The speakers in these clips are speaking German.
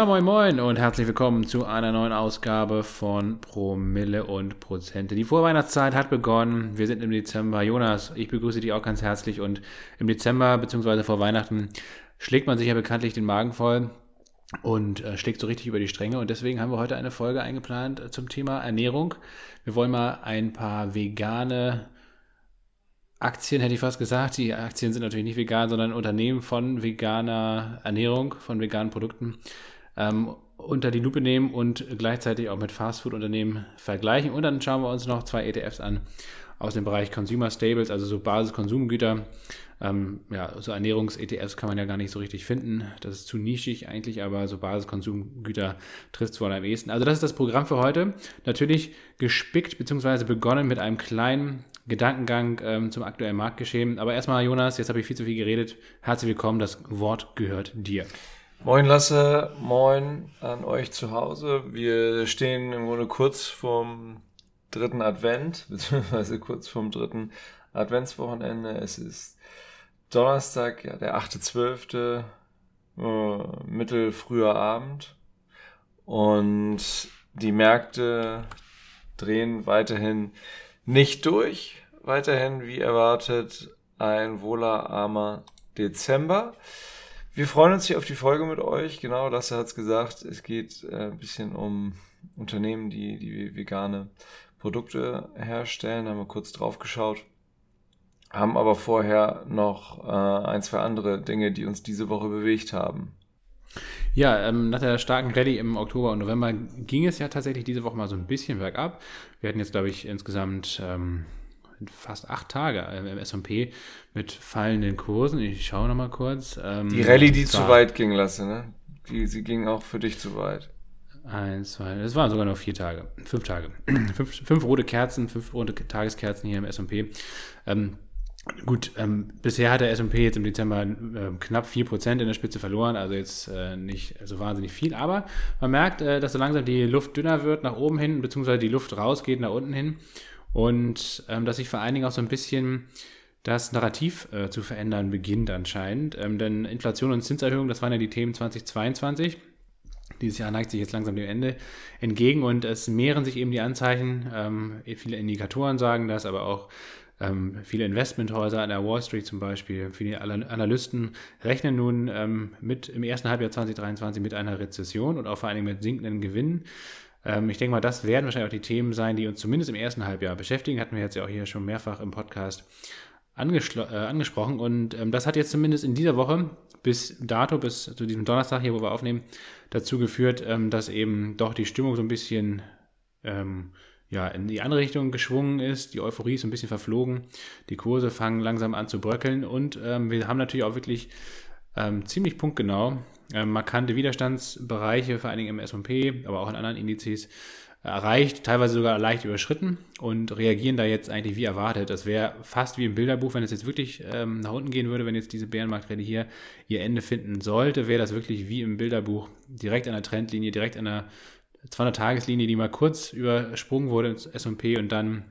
Ja, moin moin und herzlich willkommen zu einer neuen Ausgabe von Promille und Prozente. Die Vorweihnachtszeit hat begonnen. Wir sind im Dezember. Jonas, ich begrüße dich auch ganz herzlich und im Dezember bzw. vor Weihnachten schlägt man sich ja bekanntlich den Magen voll und äh, schlägt so richtig über die Stränge. Und deswegen haben wir heute eine Folge eingeplant zum Thema Ernährung. Wir wollen mal ein paar vegane Aktien, hätte ich fast gesagt. Die Aktien sind natürlich nicht vegan, sondern Unternehmen von veganer Ernährung, von veganen Produkten ähm, unter die Lupe nehmen und gleichzeitig auch mit Fastfood-Unternehmen vergleichen. Und dann schauen wir uns noch zwei ETFs an aus dem Bereich Consumer Stables, also so Basiskonsumgüter. Ähm, ja, so Ernährungs-ETFs kann man ja gar nicht so richtig finden. Das ist zu nischig eigentlich, aber so Basiskonsumgüter trifft es wohl am ehesten. Also das ist das Programm für heute. Natürlich gespickt bzw. begonnen mit einem kleinen Gedankengang ähm, zum aktuellen Marktgeschehen. Aber erstmal, Jonas, jetzt habe ich viel zu viel geredet. Herzlich willkommen, das Wort gehört dir. Moin Lasse, moin an euch zu Hause. Wir stehen im Grunde kurz vorm dritten Advent, beziehungsweise kurz vorm dritten Adventswochenende. Es ist Donnerstag, ja, der 8.12., äh, mittel früher Abend. Und die Märkte drehen weiterhin nicht durch. Weiterhin, wie erwartet, ein wohlerarmer Dezember. Wir freuen uns hier auf die Folge mit euch. Genau, Lasse hat es gesagt. Es geht äh, ein bisschen um Unternehmen, die, die vegane Produkte herstellen. Haben wir kurz drauf geschaut. Haben aber vorher noch äh, ein, zwei andere Dinge, die uns diese Woche bewegt haben. Ja, ähm, nach der starken Rallye im Oktober und November ging es ja tatsächlich diese Woche mal so ein bisschen bergab. Wir hatten jetzt, glaube ich, insgesamt ähm, fast acht Tage im S&P mit fallenden Kursen. Ich schaue noch mal kurz. Ähm, die Rallye, die zu weit ging, lasse, ne? Die, sie ging auch für dich zu weit. Eins, zwei, das waren sogar noch vier Tage, fünf Tage. fünf, fünf rote Kerzen, fünf rote Tageskerzen hier im S&P. Ähm, Gut, ähm, bisher hat der S&P jetzt im Dezember äh, knapp 4% in der Spitze verloren, also jetzt äh, nicht so wahnsinnig viel, aber man merkt, äh, dass so langsam die Luft dünner wird nach oben hin, beziehungsweise die Luft rausgeht nach unten hin und ähm, dass sich vor allen Dingen auch so ein bisschen das Narrativ äh, zu verändern beginnt anscheinend, ähm, denn Inflation und Zinserhöhung, das waren ja die Themen 2022. Dieses Jahr neigt sich jetzt langsam dem Ende entgegen und es mehren sich eben die Anzeichen. Ähm, viele Indikatoren sagen das, aber auch ähm, viele Investmenthäuser an der Wall Street zum Beispiel, viele Analysten rechnen nun ähm, mit im ersten Halbjahr 2023 mit einer Rezession und auch vor allem mit sinkenden Gewinnen. Ähm, ich denke mal, das werden wahrscheinlich auch die Themen sein, die uns zumindest im ersten Halbjahr beschäftigen. Hatten wir jetzt ja auch hier schon mehrfach im Podcast äh, angesprochen. Und ähm, das hat jetzt zumindest in dieser Woche bis dato, bis zu diesem Donnerstag hier, wo wir aufnehmen, dazu geführt, ähm, dass eben doch die Stimmung so ein bisschen ähm, ja, in die andere Richtung geschwungen ist. Die Euphorie ist ein bisschen verflogen. Die Kurse fangen langsam an zu bröckeln und ähm, wir haben natürlich auch wirklich ähm, ziemlich punktgenau ähm, markante Widerstandsbereiche, vor allen Dingen im S&P, aber auch in anderen Indizes erreicht, teilweise sogar leicht überschritten und reagieren da jetzt eigentlich wie erwartet. Das wäre fast wie im Bilderbuch, wenn es jetzt wirklich ähm, nach unten gehen würde, wenn jetzt diese Bärenmarktrallye hier ihr Ende finden sollte, wäre das wirklich wie im Bilderbuch, direkt an der Trendlinie, direkt an der 200-Tageslinie, die mal kurz übersprungen wurde ins S&P und dann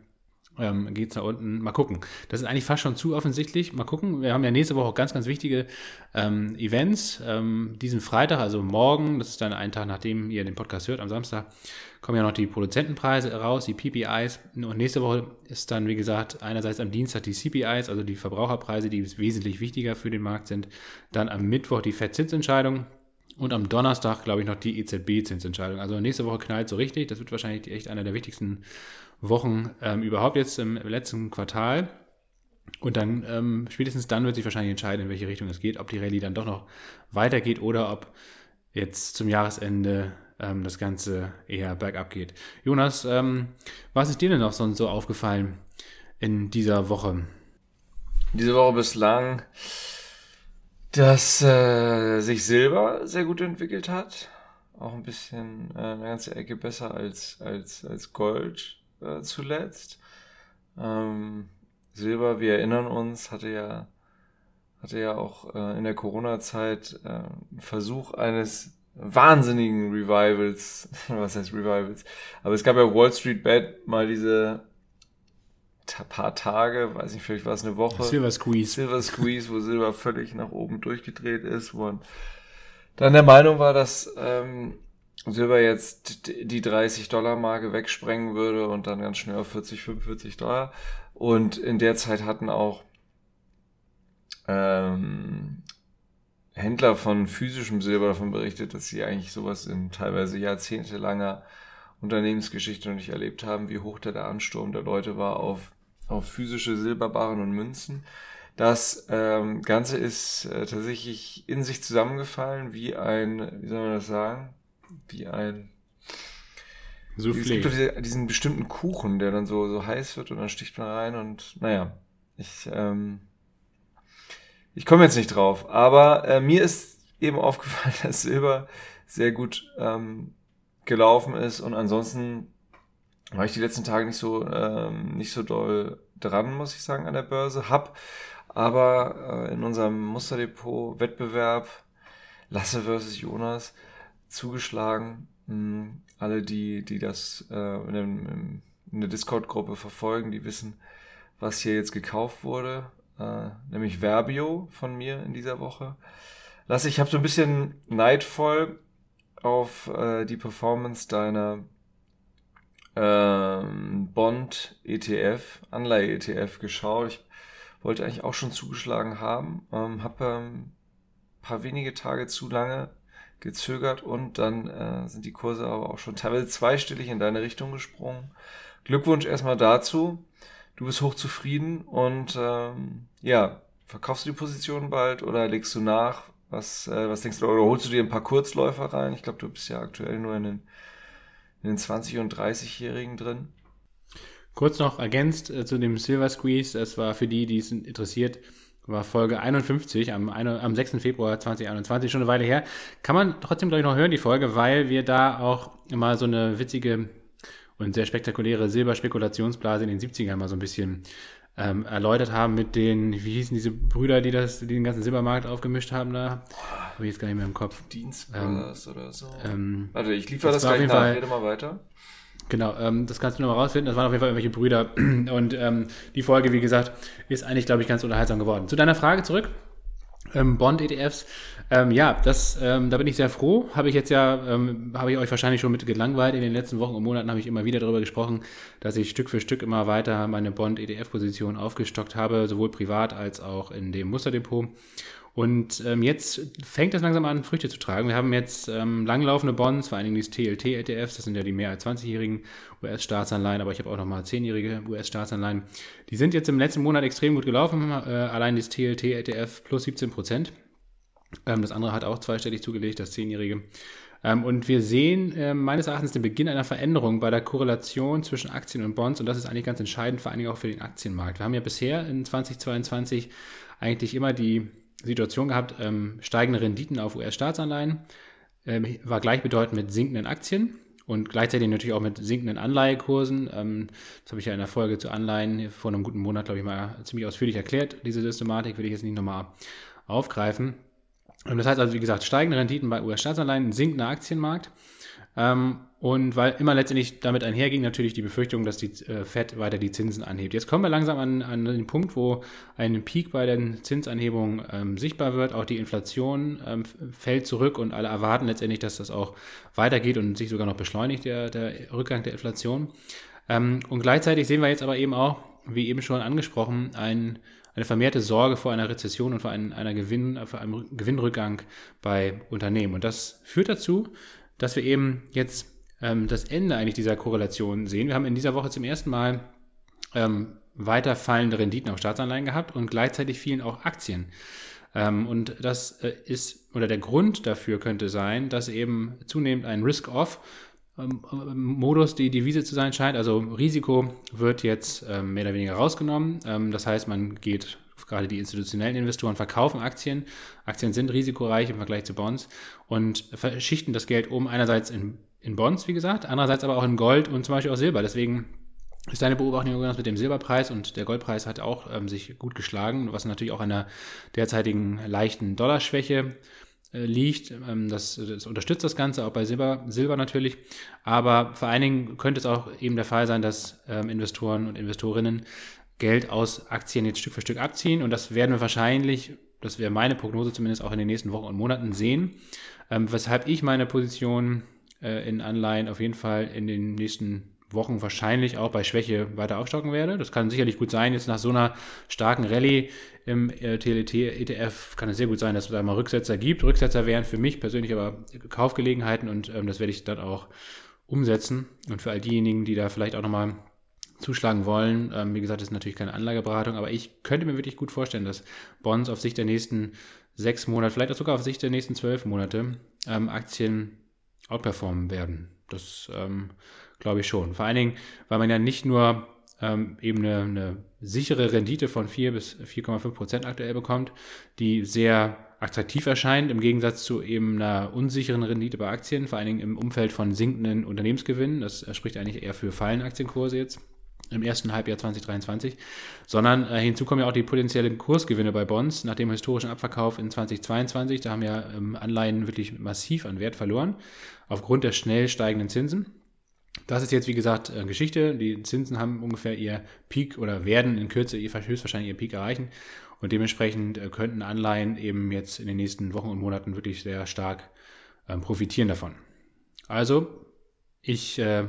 ähm, geht es nach unten. Mal gucken. Das ist eigentlich fast schon zu offensichtlich. Mal gucken. Wir haben ja nächste Woche auch ganz, ganz wichtige ähm, Events. Ähm, diesen Freitag, also morgen, das ist dann ein Tag, nachdem ihr den Podcast hört, am Samstag, kommen ja noch die Produzentenpreise raus, die PPIs. Und nächste Woche ist dann, wie gesagt, einerseits am Dienstag die CPIs, also die Verbraucherpreise, die wesentlich wichtiger für den Markt sind. Dann am Mittwoch die FED-Zinsentscheidung. Und am Donnerstag, glaube ich, noch die EZB-Zinsentscheidung. Also nächste Woche knallt so richtig. Das wird wahrscheinlich echt einer der wichtigsten Wochen ähm, überhaupt jetzt im letzten Quartal. Und dann, ähm, spätestens dann wird sich wahrscheinlich entscheiden, in welche Richtung es geht, ob die Rallye dann doch noch weitergeht oder ob jetzt zum Jahresende ähm, das Ganze eher bergab geht. Jonas, ähm, was ist dir denn noch sonst so aufgefallen in dieser Woche? Diese Woche bislang dass äh, sich Silber sehr gut entwickelt hat. Auch ein bisschen äh, eine ganze Ecke besser als, als, als Gold äh, zuletzt. Ähm, Silber, wir erinnern uns, hatte ja, hatte ja auch äh, in der Corona-Zeit äh, einen Versuch eines wahnsinnigen Revivals, was heißt Revivals, aber es gab ja Wall Street Bet mal diese paar Tage, weiß nicht, vielleicht war es eine Woche. Silver Squeeze. Silver Squeeze, wo Silber völlig nach oben durchgedreht ist, wo man dann der Meinung war, dass ähm, Silber jetzt die 30-Dollar-Marke wegsprengen würde und dann ganz schnell auf 40, 45 Dollar. Und in der Zeit hatten auch ähm, Händler von physischem Silber davon berichtet, dass sie eigentlich sowas in teilweise jahrzehntelanger Unternehmensgeschichte noch nicht erlebt haben, wie hoch da der Ansturm der Leute war auf, auf physische Silberbarren und Münzen. Das ähm, Ganze ist äh, tatsächlich in sich zusammengefallen, wie ein, wie soll man das sagen, wie ein Soufflé. Es gibt doch diese, diesen bestimmten Kuchen, der dann so, so heiß wird und dann sticht man rein und naja, ich, ähm, ich komme jetzt nicht drauf, aber äh, mir ist eben aufgefallen, dass Silber sehr gut ähm, gelaufen ist und ansonsten war ich die letzten Tage nicht so ähm, nicht so doll dran, muss ich sagen, an der Börse. Hab aber äh, in unserem Musterdepot-Wettbewerb Lasse versus Jonas zugeschlagen. Hm, alle, die, die das äh, in, der Discord-Gruppe verfolgen, die wissen, was hier jetzt gekauft wurde, äh, nämlich Verbio von mir in dieser Woche. Lasse, ich habe so ein bisschen neidvoll auf äh, die Performance deiner ähm, Bond ETF, Anleihe ETF geschaut. Ich wollte eigentlich auch schon zugeschlagen haben, ähm, habe ähm, paar wenige Tage zu lange gezögert und dann äh, sind die Kurse aber auch schon teilweise zweistellig in deine Richtung gesprungen. Glückwunsch erstmal dazu. Du bist hochzufrieden und ähm, ja, verkaufst du die Position bald oder legst du nach? Was, äh, was denkst du, oder holst du dir ein paar Kurzläufer rein? Ich glaube, du bist ja aktuell nur in den, in den 20- und 30-Jährigen drin. Kurz noch ergänzt äh, zu dem Silver Squeeze, das war für die, die es interessiert, war Folge 51 am, am 6. Februar 2021, schon eine Weile her. Kann man trotzdem, glaube ich, noch hören, die Folge, weil wir da auch immer so eine witzige und sehr spektakuläre Silberspekulationsblase in den 70ern mal so ein bisschen ähm, erläutert haben mit den, wie hießen diese Brüder, die das, die den ganzen Silbermarkt aufgemischt haben da? Habe ich jetzt gar nicht mehr im Kopf. Dienstbrothers ähm, oder so. Ähm, Warte, ich liefere das, das gleich nach, Fall, rede mal weiter. Genau, ähm, das kannst du noch mal rausfinden. Das waren auf jeden Fall irgendwelche Brüder. Und ähm, die Folge, wie gesagt, ist eigentlich, glaube ich, ganz unterhaltsam geworden. Zu deiner Frage zurück. Ähm, Bond-ETFs. Ähm, ja, das, ähm, da bin ich sehr froh. Habe ich jetzt ja, ähm, habe ich euch wahrscheinlich schon mit gelangweilt. In den letzten Wochen und Monaten habe ich immer wieder darüber gesprochen, dass ich Stück für Stück immer weiter meine Bond-ETF-Position aufgestockt habe, sowohl privat als auch in dem Musterdepot. Und ähm, jetzt fängt das langsam an, Früchte zu tragen. Wir haben jetzt ähm, langlaufende Bonds, vor allen Dingen die TLT-ETFs, das sind ja die mehr als 20-jährigen US-Staatsanleihen, aber ich habe auch nochmal 10-jährige US-Staatsanleihen. Die sind jetzt im letzten Monat extrem gut gelaufen, äh, allein das TLT-ETF plus 17 Prozent. Ähm, das andere hat auch zweistellig zugelegt, das 10-jährige. Ähm, und wir sehen äh, meines Erachtens den Beginn einer Veränderung bei der Korrelation zwischen Aktien und Bonds und das ist eigentlich ganz entscheidend, vor allen Dingen auch für den Aktienmarkt. Wir haben ja bisher in 2022 eigentlich immer die Situation gehabt, ähm, steigende Renditen auf US-Staatsanleihen ähm, war gleichbedeutend mit sinkenden Aktien und gleichzeitig natürlich auch mit sinkenden Anleihekursen. Ähm, das habe ich ja in der Folge zu Anleihen vor einem guten Monat, glaube ich, mal ziemlich ausführlich erklärt. Diese Systematik will ich jetzt nicht nochmal aufgreifen. Das heißt also, wie gesagt, steigende Renditen bei US-Staatsanleihen, sinkender Aktienmarkt. Ähm, und weil immer letztendlich damit einherging natürlich die Befürchtung, dass die äh, Fed weiter die Zinsen anhebt. Jetzt kommen wir langsam an, an den Punkt, wo ein Peak bei den Zinsanhebungen ähm, sichtbar wird. Auch die Inflation ähm, fällt zurück und alle erwarten letztendlich, dass das auch weitergeht und sich sogar noch beschleunigt, der, der Rückgang der Inflation. Ähm, und gleichzeitig sehen wir jetzt aber eben auch, wie eben schon angesprochen, ein, eine vermehrte Sorge vor einer Rezession und vor einem, einer Gewinn, vor einem Gewinnrückgang bei Unternehmen. Und das führt dazu, dass wir eben jetzt ähm, das Ende eigentlich dieser Korrelation sehen. Wir haben in dieser Woche zum ersten Mal ähm, weiter fallende Renditen auf Staatsanleihen gehabt und gleichzeitig fielen auch Aktien. Ähm, und das äh, ist, oder der Grund dafür könnte sein, dass eben zunehmend ein Risk-Off ähm, Modus die Devise zu sein scheint. Also Risiko wird jetzt ähm, mehr oder weniger rausgenommen. Ähm, das heißt, man geht, gerade die institutionellen Investoren verkaufen Aktien. Aktien sind risikoreich im Vergleich zu Bonds und verschichten das Geld um einerseits in in Bonds, wie gesagt, andererseits aber auch in Gold und zum Beispiel auch Silber. Deswegen ist deine Beobachtung mit dem Silberpreis und der Goldpreis hat auch ähm, sich gut geschlagen, was natürlich auch an der derzeitigen leichten Dollarschwäche äh, liegt. Ähm, das, das, unterstützt das Ganze, auch bei Silber, Silber natürlich. Aber vor allen Dingen könnte es auch eben der Fall sein, dass ähm, Investoren und Investorinnen Geld aus Aktien jetzt Stück für Stück abziehen und das werden wir wahrscheinlich das wäre meine Prognose zumindest auch in den nächsten Wochen und Monaten sehen. Ähm, weshalb ich meine Position äh, in Anleihen auf jeden Fall in den nächsten Wochen wahrscheinlich auch bei Schwäche weiter aufstocken werde. Das kann sicherlich gut sein. Jetzt nach so einer starken Rallye im äh, TLT-ETF kann es sehr gut sein, dass es da mal Rücksetzer gibt. Rücksetzer wären für mich persönlich aber Kaufgelegenheiten und ähm, das werde ich dann auch umsetzen. Und für all diejenigen, die da vielleicht auch nochmal zuschlagen wollen, ähm, wie gesagt, das ist natürlich keine Anlageberatung, aber ich könnte mir wirklich gut vorstellen, dass Bonds auf Sicht der nächsten sechs Monate, vielleicht auch sogar auf Sicht der nächsten zwölf Monate ähm, Aktien outperformen werden. Das ähm, glaube ich schon. Vor allen Dingen, weil man ja nicht nur ähm, eben eine, eine, sichere Rendite von 4 bis 4,5 Prozent aktuell bekommt, die sehr attraktiv erscheint, im Gegensatz zu eben einer unsicheren Rendite bei Aktien, vor allen Dingen im Umfeld von sinkenden Unternehmensgewinnen. Das spricht eigentlich eher für fallende Aktienkurse jetzt im ersten Halbjahr 2023, sondern äh, hinzu kommen ja auch die potenziellen Kursgewinne bei Bonds nach dem historischen Abverkauf in 2022. Da haben ja ähm, Anleihen wirklich massiv an Wert verloren aufgrund der schnell steigenden Zinsen. Das ist jetzt, wie gesagt, äh, Geschichte. Die Zinsen haben ungefähr ihr Peak oder werden in Kürze höchstwahrscheinlich ihr Peak erreichen. Und dementsprechend äh, könnten Anleihen eben jetzt in den nächsten Wochen und Monaten wirklich sehr stark ähm, profitieren davon. Also, ich äh,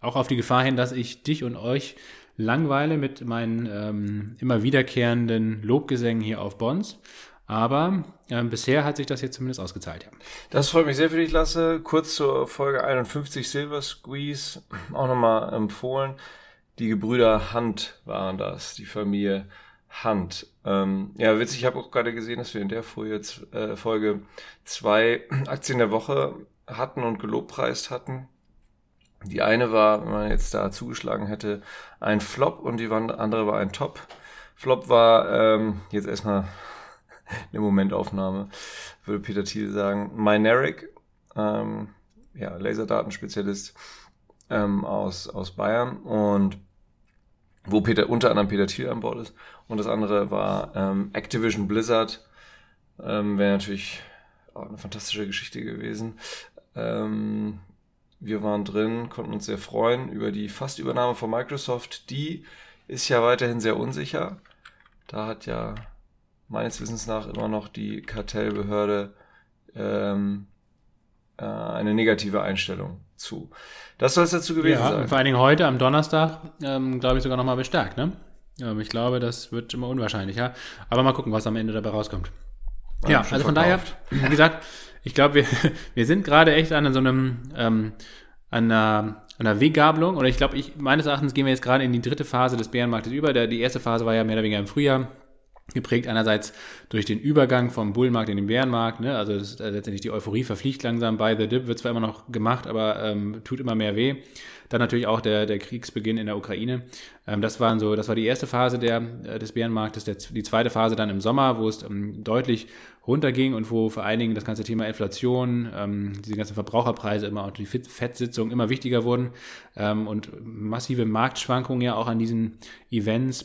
auch auf die Gefahr hin, dass ich dich und euch langweile mit meinen ähm, immer wiederkehrenden Lobgesängen hier auf Bonds. Aber äh, bisher hat sich das jetzt zumindest ausgezahlt. Ja. Das freut mich sehr für dich, Lasse. Kurz zur Folge 51 Silver Squeeze auch nochmal empfohlen. Die Gebrüder Hand waren das, die Familie Hand. Ähm, ja, witzig, ich habe auch gerade gesehen, dass wir in der Folge, äh, Folge zwei Aktien der Woche hatten und gelobpreist hatten. Die eine war, wenn man jetzt da zugeschlagen hätte, ein Flop und die andere war ein Top. Flop war ähm, jetzt erstmal eine Momentaufnahme, würde Peter Thiel sagen. Myneric, ähm, ja, Laserdatenspezialist ähm, aus, aus Bayern und wo Peter, unter anderem Peter Thiel an Bord ist. Und das andere war ähm, Activision Blizzard. Ähm, Wäre natürlich auch eine fantastische Geschichte gewesen. Ähm, wir waren drin, konnten uns sehr freuen über die Fastübernahme von Microsoft. Die ist ja weiterhin sehr unsicher. Da hat ja meines Wissens nach immer noch die Kartellbehörde ähm, äh, eine negative Einstellung zu. Das soll es dazu gewesen ja, sein. Vor allen Dingen heute am Donnerstag, ähm, glaube ich, sogar nochmal bestärkt. Ne? Ähm, ich glaube, das wird immer unwahrscheinlicher. Aber mal gucken, was am Ende dabei rauskommt. Ja, ja also von daher, wie gesagt, ich glaube, wir, wir sind gerade echt an so einem, ähm, an einer, an einer Weggabelung. Oder ich glaube, ich, meines Erachtens gehen wir jetzt gerade in die dritte Phase des Bärenmarktes über. Der, die erste Phase war ja mehr oder weniger im Frühjahr geprägt einerseits durch den Übergang vom Bullenmarkt in den Bärenmarkt, ne? also ist, äh, letztendlich die Euphorie verfliegt langsam bei The Dip, wird zwar immer noch gemacht, aber ähm, tut immer mehr weh. Dann natürlich auch der, der Kriegsbeginn in der Ukraine. Ähm, das, waren so, das war die erste Phase der, äh, des Bärenmarktes, der, die zweite Phase dann im Sommer, wo es ähm, deutlich runterging und wo vor allen Dingen das ganze Thema Inflation, ähm, diese ganzen Verbraucherpreise immer und die Fettsitzungen immer wichtiger wurden. Ähm, und massive Marktschwankungen ja auch an diesen Events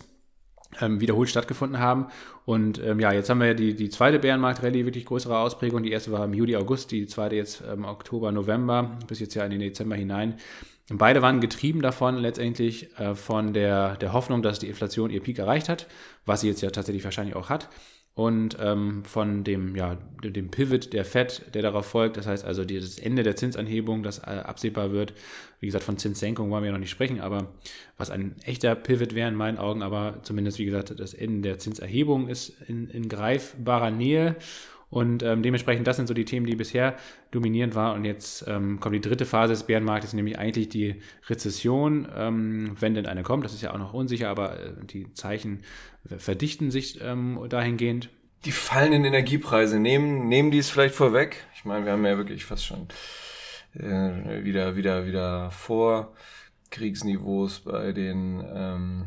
ähm, wiederholt stattgefunden haben. Und ähm, ja, jetzt haben wir ja die, die zweite Bärenmarkt-Rallye, wirklich größere Ausprägung. Die erste war im Juli, August, die zweite jetzt ähm, Oktober, November, bis jetzt ja in den Dezember hinein. Und beide waren getrieben davon letztendlich äh, von der, der Hoffnung, dass die Inflation ihr Peak erreicht hat, was sie jetzt ja tatsächlich wahrscheinlich auch hat und ähm, von dem, ja, dem Pivot der Fed, der darauf folgt. Das heißt also das Ende der Zinsanhebung, das äh, absehbar wird. Wie gesagt, von Zinssenkung wollen wir ja noch nicht sprechen, aber was ein echter Pivot wäre in meinen Augen, aber zumindest, wie gesagt, das Ende der Zinserhebung ist in, in greifbarer Nähe. Und ähm, dementsprechend, das sind so die Themen, die bisher dominierend waren. Und jetzt ähm, kommt die dritte Phase des Bärenmarktes, nämlich eigentlich die Rezession, ähm, wenn denn eine kommt. Das ist ja auch noch unsicher, aber äh, die Zeichen verdichten sich ähm, dahingehend. Die fallenden Energiepreise, nehmen, nehmen die es vielleicht vorweg? Ich meine, wir haben ja wirklich fast schon äh, wieder, wieder, wieder vor Kriegsniveaus bei den ähm,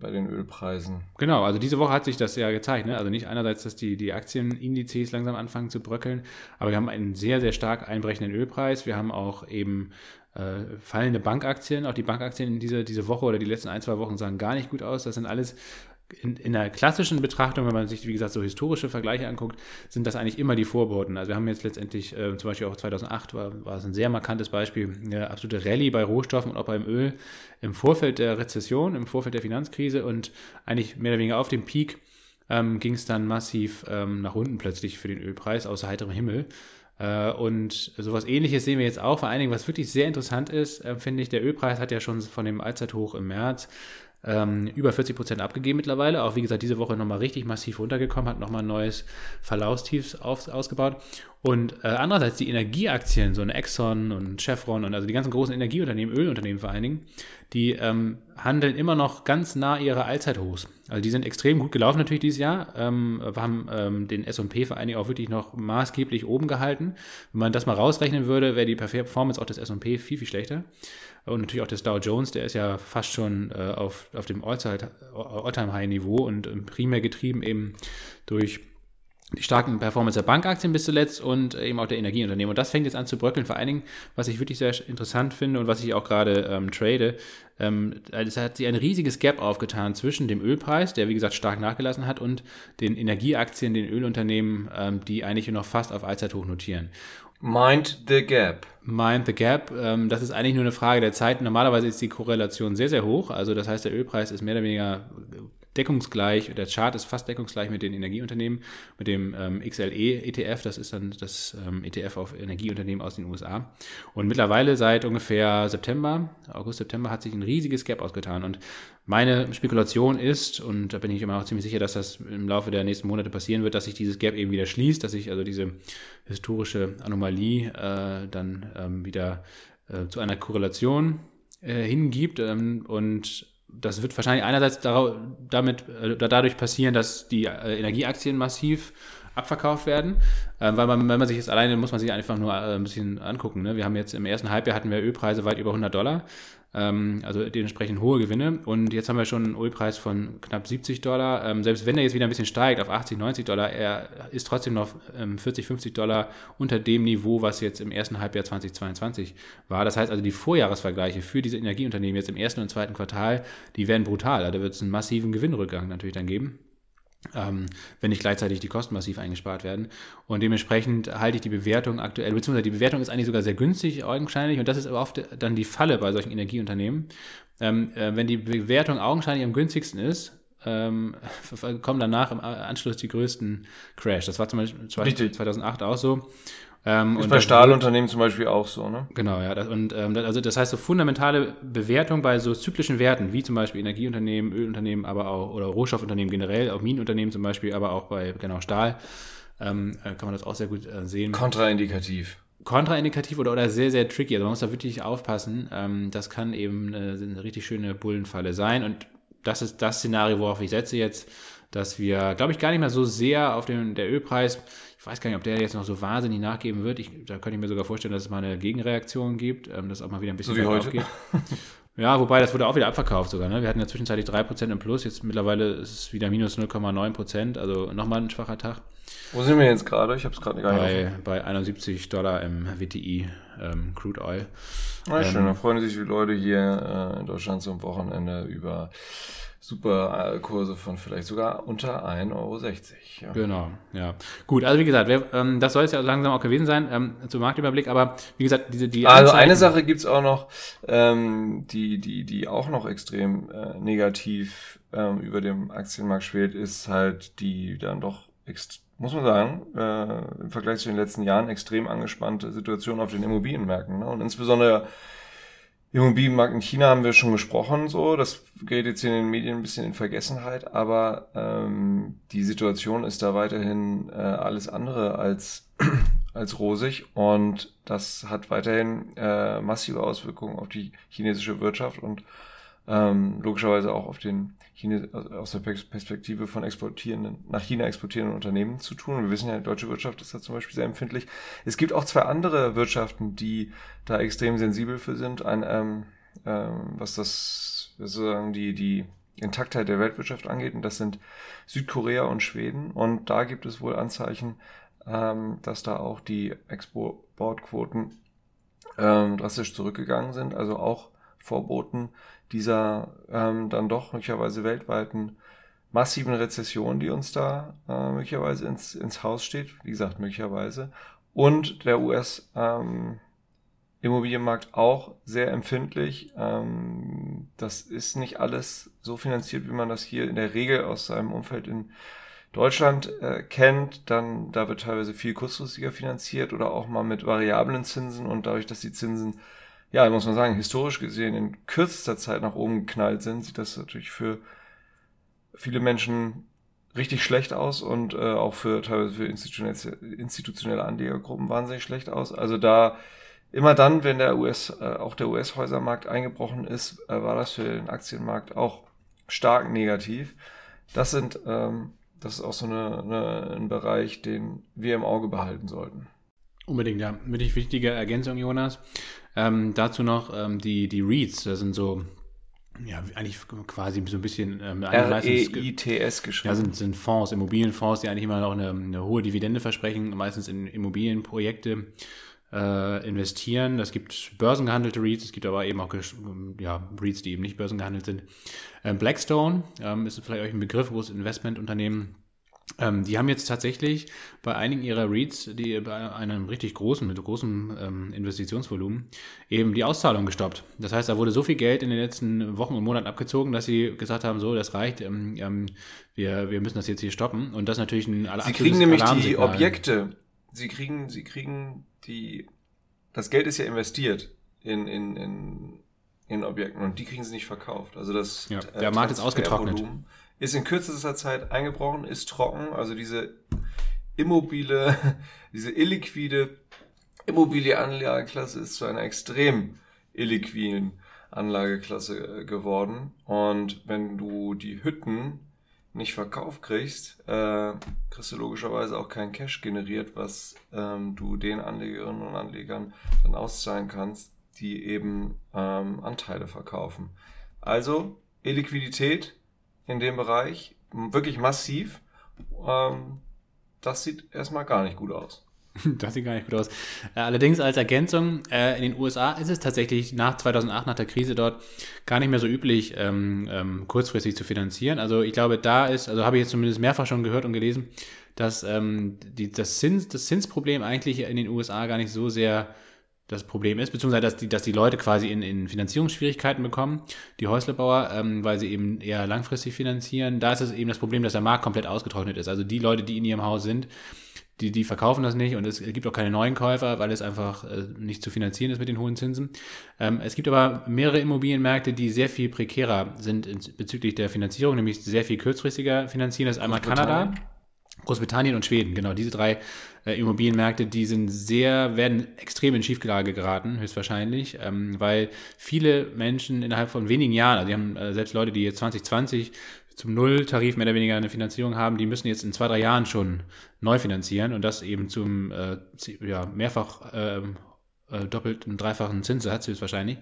bei den Ölpreisen. Genau, also diese Woche hat sich das ja gezeigt. Ne? Also nicht einerseits, dass die, die Aktienindizes langsam anfangen zu bröckeln, aber wir haben einen sehr, sehr stark einbrechenden Ölpreis. Wir haben auch eben äh, fallende Bankaktien. Auch die Bankaktien in diese, diese Woche oder die letzten ein, zwei Wochen sahen gar nicht gut aus. Das sind alles in, in der klassischen Betrachtung, wenn man sich, wie gesagt, so historische Vergleiche anguckt, sind das eigentlich immer die Vorboten. Also wir haben jetzt letztendlich, äh, zum Beispiel auch 2008 war, war es ein sehr markantes Beispiel, eine absolute Rallye bei Rohstoffen und auch beim Öl im Vorfeld der Rezession, im Vorfeld der Finanzkrise und eigentlich mehr oder weniger auf dem Peak ähm, ging es dann massiv ähm, nach unten plötzlich für den Ölpreis aus heiterem Himmel. Äh, und sowas ähnliches sehen wir jetzt auch. Vor allen Dingen, was wirklich sehr interessant ist, äh, finde ich, der Ölpreis hat ja schon von dem Allzeithoch im März ähm, über 40 Prozent abgegeben mittlerweile. Auch wie gesagt, diese Woche nochmal richtig massiv runtergekommen, hat nochmal ein neues Verlaufstief auf, ausgebaut. Und äh, andererseits die Energieaktien, so eine Exxon und Chevron und also die ganzen großen Energieunternehmen, Ölunternehmen vor allen Dingen, die ähm, handeln immer noch ganz nah ihrer Allzeithochs. Also die sind extrem gut gelaufen natürlich dieses Jahr, ähm, wir haben ähm, den S&P vor allen Dingen auch wirklich noch maßgeblich oben gehalten. Wenn man das mal rausrechnen würde, wäre die Performance auch des S&P viel, viel schlechter. Und natürlich auch des Dow Jones, der ist ja fast schon äh, auf, auf dem All-Time-High-Niveau und ähm, primär getrieben eben durch die starken Performance der Bankaktien bis zuletzt und eben auch der Energieunternehmen. Und das fängt jetzt an zu bröckeln. Vor allen Dingen, was ich wirklich sehr interessant finde und was ich auch gerade ähm, trade, ähm, es hat sich ein riesiges Gap aufgetan zwischen dem Ölpreis, der wie gesagt stark nachgelassen hat, und den Energieaktien, den Ölunternehmen, ähm, die eigentlich noch fast auf Allzeithoch notieren. Mind the Gap. Mind the Gap. Ähm, das ist eigentlich nur eine Frage der Zeit. Normalerweise ist die Korrelation sehr, sehr hoch. Also das heißt, der Ölpreis ist mehr oder weniger deckungsgleich, der Chart ist fast deckungsgleich mit den Energieunternehmen, mit dem ähm, XLE-ETF, das ist dann das ähm, ETF auf Energieunternehmen aus den USA. Und mittlerweile seit ungefähr September, August, September hat sich ein riesiges Gap ausgetan. Und meine Spekulation ist, und da bin ich immer auch ziemlich sicher, dass das im Laufe der nächsten Monate passieren wird, dass sich dieses Gap eben wieder schließt, dass sich also diese historische Anomalie äh, dann ähm, wieder äh, zu einer Korrelation äh, hingibt ähm, und das wird wahrscheinlich einerseits damit, äh, dadurch passieren, dass die äh, Energieaktien massiv abverkauft werden, äh, weil man, wenn man sich jetzt alleine, muss man sich einfach nur äh, ein bisschen angucken. Ne? Wir haben jetzt im ersten Halbjahr hatten wir Ölpreise weit über 100 Dollar ähm, also dementsprechend hohe Gewinne. Und jetzt haben wir schon einen Ölpreis von knapp 70 Dollar. Ähm, selbst wenn er jetzt wieder ein bisschen steigt auf 80, 90 Dollar, er ist trotzdem noch ähm, 40, 50 Dollar unter dem Niveau, was jetzt im ersten Halbjahr 2022 war. Das heißt also, die Vorjahresvergleiche für diese Energieunternehmen jetzt im ersten und zweiten Quartal, die werden brutal. Da wird es einen massiven Gewinnrückgang natürlich dann geben ähm, wenn nicht gleichzeitig die Kosten massiv eingespart werden. Und dementsprechend halte ich die Bewertung aktuell, beziehungsweise die Bewertung ist eigentlich sogar sehr günstig augenscheinlich und das ist aber oft dann die Falle bei solchen Energieunternehmen. Ähm, äh, wenn die Bewertung augenscheinlich am günstigsten ist, ähm, kommen danach im Anschluss die größten Crash. Das war zum Beispiel 2008 auch so. Ähm, ist bei Stahlunternehmen zum Beispiel auch so, ne? Genau, ja. Das, und ähm, also das heißt, so fundamentale Bewertung bei so zyklischen Werten, wie zum Beispiel Energieunternehmen, Ölunternehmen, aber auch, oder Rohstoffunternehmen generell, auch Minenunternehmen zum Beispiel, aber auch bei genau Stahl, ähm, äh, kann man das auch sehr gut äh, sehen. Kontraindikativ. Kontraindikativ oder, oder sehr, sehr tricky. Also man muss da wirklich aufpassen. Ähm, das kann eben eine, eine richtig schöne Bullenfalle sein. Und das ist das Szenario, worauf ich setze jetzt, dass wir, glaube ich, gar nicht mehr so sehr auf den der Ölpreis ich weiß gar nicht, ob der jetzt noch so wahnsinnig nachgeben wird. Ich, da könnte ich mir sogar vorstellen, dass es mal eine Gegenreaktion gibt, ähm, dass auch mal wieder ein bisschen so wie heute. Aufgeht. Ja, wobei das wurde auch wieder abverkauft sogar. Ne? Wir hatten ja zwischenzeitlich 3% im Plus, jetzt mittlerweile ist es wieder minus 0,9%, also nochmal ein schwacher Tag. Wo sind wir jetzt gerade? Ich habe es gerade gar nicht. Bei, bei 71 Dollar im WTI ähm, Crude Oil. Ah, schön, ähm, da freuen sich die Leute hier äh, in Deutschland zum Wochenende über super Kurse von vielleicht sogar unter 1,60 Euro. Ja. Genau, ja. Gut, also wie gesagt, wir, ähm, das soll es ja langsam auch gewesen sein ähm, zum Marktüberblick, aber wie gesagt, diese die Also Anzeigen eine Sache gibt's auch noch, ähm, die, die, die auch noch extrem äh, negativ ähm, über dem Aktienmarkt schwelt, ist halt die dann doch muss man sagen, äh, im Vergleich zu den letzten Jahren extrem angespannte Situation auf den Immobilienmärkten. Ne? Und insbesondere Immobilienmarkt in China haben wir schon gesprochen, so. Das gerät jetzt in den Medien ein bisschen in Vergessenheit, aber ähm, die Situation ist da weiterhin äh, alles andere als, als rosig und das hat weiterhin äh, massive Auswirkungen auf die chinesische Wirtschaft und ähm, logischerweise auch auf den Chine aus der Perspektive von exportierenden, nach China exportierenden Unternehmen zu tun. Wir wissen ja, die deutsche Wirtschaft ist da zum Beispiel sehr empfindlich. Es gibt auch zwei andere Wirtschaften, die da extrem sensibel für sind. Ein, ähm, ähm, was das sozusagen die, die Intaktheit der Weltwirtschaft angeht. Und das sind Südkorea und Schweden. Und da gibt es wohl Anzeichen, ähm, dass da auch die Exportquoten ähm, drastisch zurückgegangen sind. Also auch Vorboten dieser ähm, dann doch möglicherweise weltweiten massiven Rezession, die uns da äh, möglicherweise ins, ins Haus steht, wie gesagt, möglicherweise, und der US ähm, Immobilienmarkt auch sehr empfindlich. Ähm, das ist nicht alles so finanziert, wie man das hier in der Regel aus seinem Umfeld in Deutschland äh, kennt, dann da wird teilweise viel kurzfristiger finanziert oder auch mal mit variablen Zinsen. Und dadurch, dass die Zinsen, ja, muss man sagen, historisch gesehen in kürzester Zeit nach oben geknallt sind, sieht das natürlich für viele Menschen richtig schlecht aus und äh, auch für teilweise für institutionelle, institutionelle Anlegergruppen wahnsinnig schlecht aus. Also da immer dann, wenn der US, äh, auch der US-Häusermarkt eingebrochen ist, äh, war das für den Aktienmarkt auch stark negativ. Das sind, ähm, das ist auch so eine, eine, ein Bereich, den wir im Auge behalten sollten. Unbedingt, ja. Wirklich wichtige Ergänzung, Jonas. Ähm, dazu noch ähm, die, die REITs, das sind so ja, eigentlich quasi so ein bisschen ähm, R-E-I-T-S geschrieben. Ja, sind, sind Fonds, Immobilienfonds, die eigentlich immer noch eine, eine hohe Dividende versprechen, meistens in Immobilienprojekte äh, investieren. Es gibt börsengehandelte REITs, es gibt aber eben auch ja, REITs, die eben nicht börsengehandelt sind. Ähm, Blackstone ähm, ist vielleicht euch ein Begriff, großes Investmentunternehmen. Ähm, die haben jetzt tatsächlich bei einigen ihrer REITs, die bei einem richtig großen, mit großem ähm, Investitionsvolumen, eben die Auszahlung gestoppt. Das heißt, da wurde so viel Geld in den letzten Wochen und Monaten abgezogen, dass sie gesagt haben, so, das reicht, ähm, ähm wir, wir müssen das jetzt hier stoppen. Und das ist natürlich ein Sie kriegen nämlich die Objekte, sie kriegen, sie kriegen die, das Geld ist ja investiert in, in, in, in Objekten und die kriegen sie nicht verkauft. Also das ja, der Markt ist ausgetrocknet. Ist in kürzester Zeit eingebrochen, ist trocken. Also diese immobile, diese illiquide Immobilieanlageklasse ist zu einer extrem illiquiden Anlageklasse äh, geworden. Und wenn du die Hütten nicht verkauft kriegst, äh, kriegst du logischerweise auch kein Cash generiert, was ähm, du den Anlegerinnen und Anlegern dann auszahlen kannst, die eben ähm, Anteile verkaufen. Also Illiquidität in dem Bereich wirklich massiv. Ähm, das sieht erstmal gar nicht gut aus. Das sieht gar nicht gut aus. Äh, allerdings als Ergänzung, äh, in den USA ist es tatsächlich nach 2008, nach der Krise dort, gar nicht mehr so üblich, ähm, ähm, kurzfristig zu finanzieren. Also ich glaube, da ist, also habe ich jetzt zumindest mehrfach schon gehört und gelesen, dass ähm, das, Zins, das Zinsproblem eigentlich in den USA gar nicht so sehr das Problem ist, beziehungsweise dass die, dass die Leute quasi in, in Finanzierungsschwierigkeiten bekommen, die Häuslebauer, ähm, weil sie eben eher langfristig finanzieren. Da ist es eben das Problem, dass der Markt komplett ausgetrocknet ist. Also die Leute, die in ihrem Haus sind, die, die verkaufen das nicht und es gibt auch keine neuen Käufer, weil es einfach äh, nicht zu finanzieren ist mit den hohen Zinsen. Ähm, es gibt aber mehrere Immobilienmärkte, die sehr viel prekärer sind in, bezüglich der Finanzierung, nämlich sehr viel kurzfristiger finanzieren. Das ist einmal Kanada, Großbritannien und Schweden. Genau, diese drei äh, Immobilienmärkte, die sind sehr, werden extrem in Schieflage geraten, höchstwahrscheinlich, ähm, weil viele Menschen innerhalb von wenigen Jahren, also die haben äh, selbst Leute, die jetzt 2020 zum Nulltarif mehr oder weniger eine Finanzierung haben, die müssen jetzt in zwei, drei Jahren schon neu finanzieren und das eben zum äh, ja, mehrfach ähm, äh, doppelten, dreifachen Zinssatz höchstwahrscheinlich.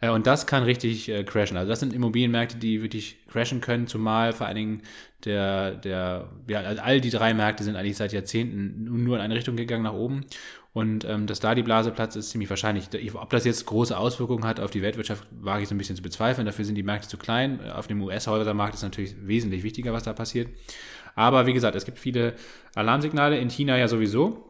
Äh, und das kann richtig äh, crashen. Also das sind Immobilienmärkte, die wirklich crashen können, zumal vor allen Dingen der, der, ja, also all die drei Märkte sind eigentlich seit Jahrzehnten nur in eine Richtung gegangen nach oben. Und ähm, dass da die Blase platzt, ist ziemlich wahrscheinlich. Ob das jetzt große Auswirkungen hat auf die Weltwirtschaft, wage ich so ein bisschen zu bezweifeln. Dafür sind die Märkte zu klein. Auf dem US-Häusermarkt ist natürlich wesentlich wichtiger, was da passiert. Aber wie gesagt, es gibt viele Alarmsignale, in China ja sowieso.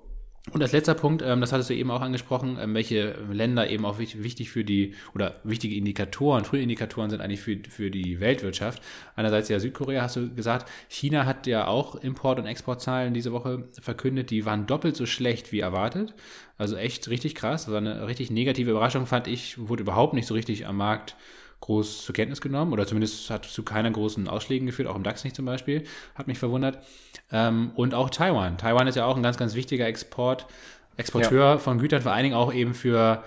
Und als letzter Punkt, ähm, das hattest du eben auch angesprochen, ähm, welche Länder eben auch wichtig, für die oder wichtige Indikatoren, frühe Indikatoren sind eigentlich für, für die Weltwirtschaft. Einerseits ja Südkorea, hast du gesagt. China hat ja auch Import- und Exportzahlen diese Woche verkündet, die waren doppelt so schlecht wie erwartet. Also echt richtig krass. Das war eine richtig negative Überraschung, fand ich, wurde überhaupt nicht so richtig am Markt groß zur Kenntnis genommen oder zumindest hat zu keiner großen Ausschlägen geführt, auch im DAX nicht zum Beispiel, hat mich verwundert. Ähm, und auch Taiwan. Taiwan ist ja auch ein ganz, ganz wichtiger Export, Exporteur ja. von Gütern, vor allen Dingen auch eben für,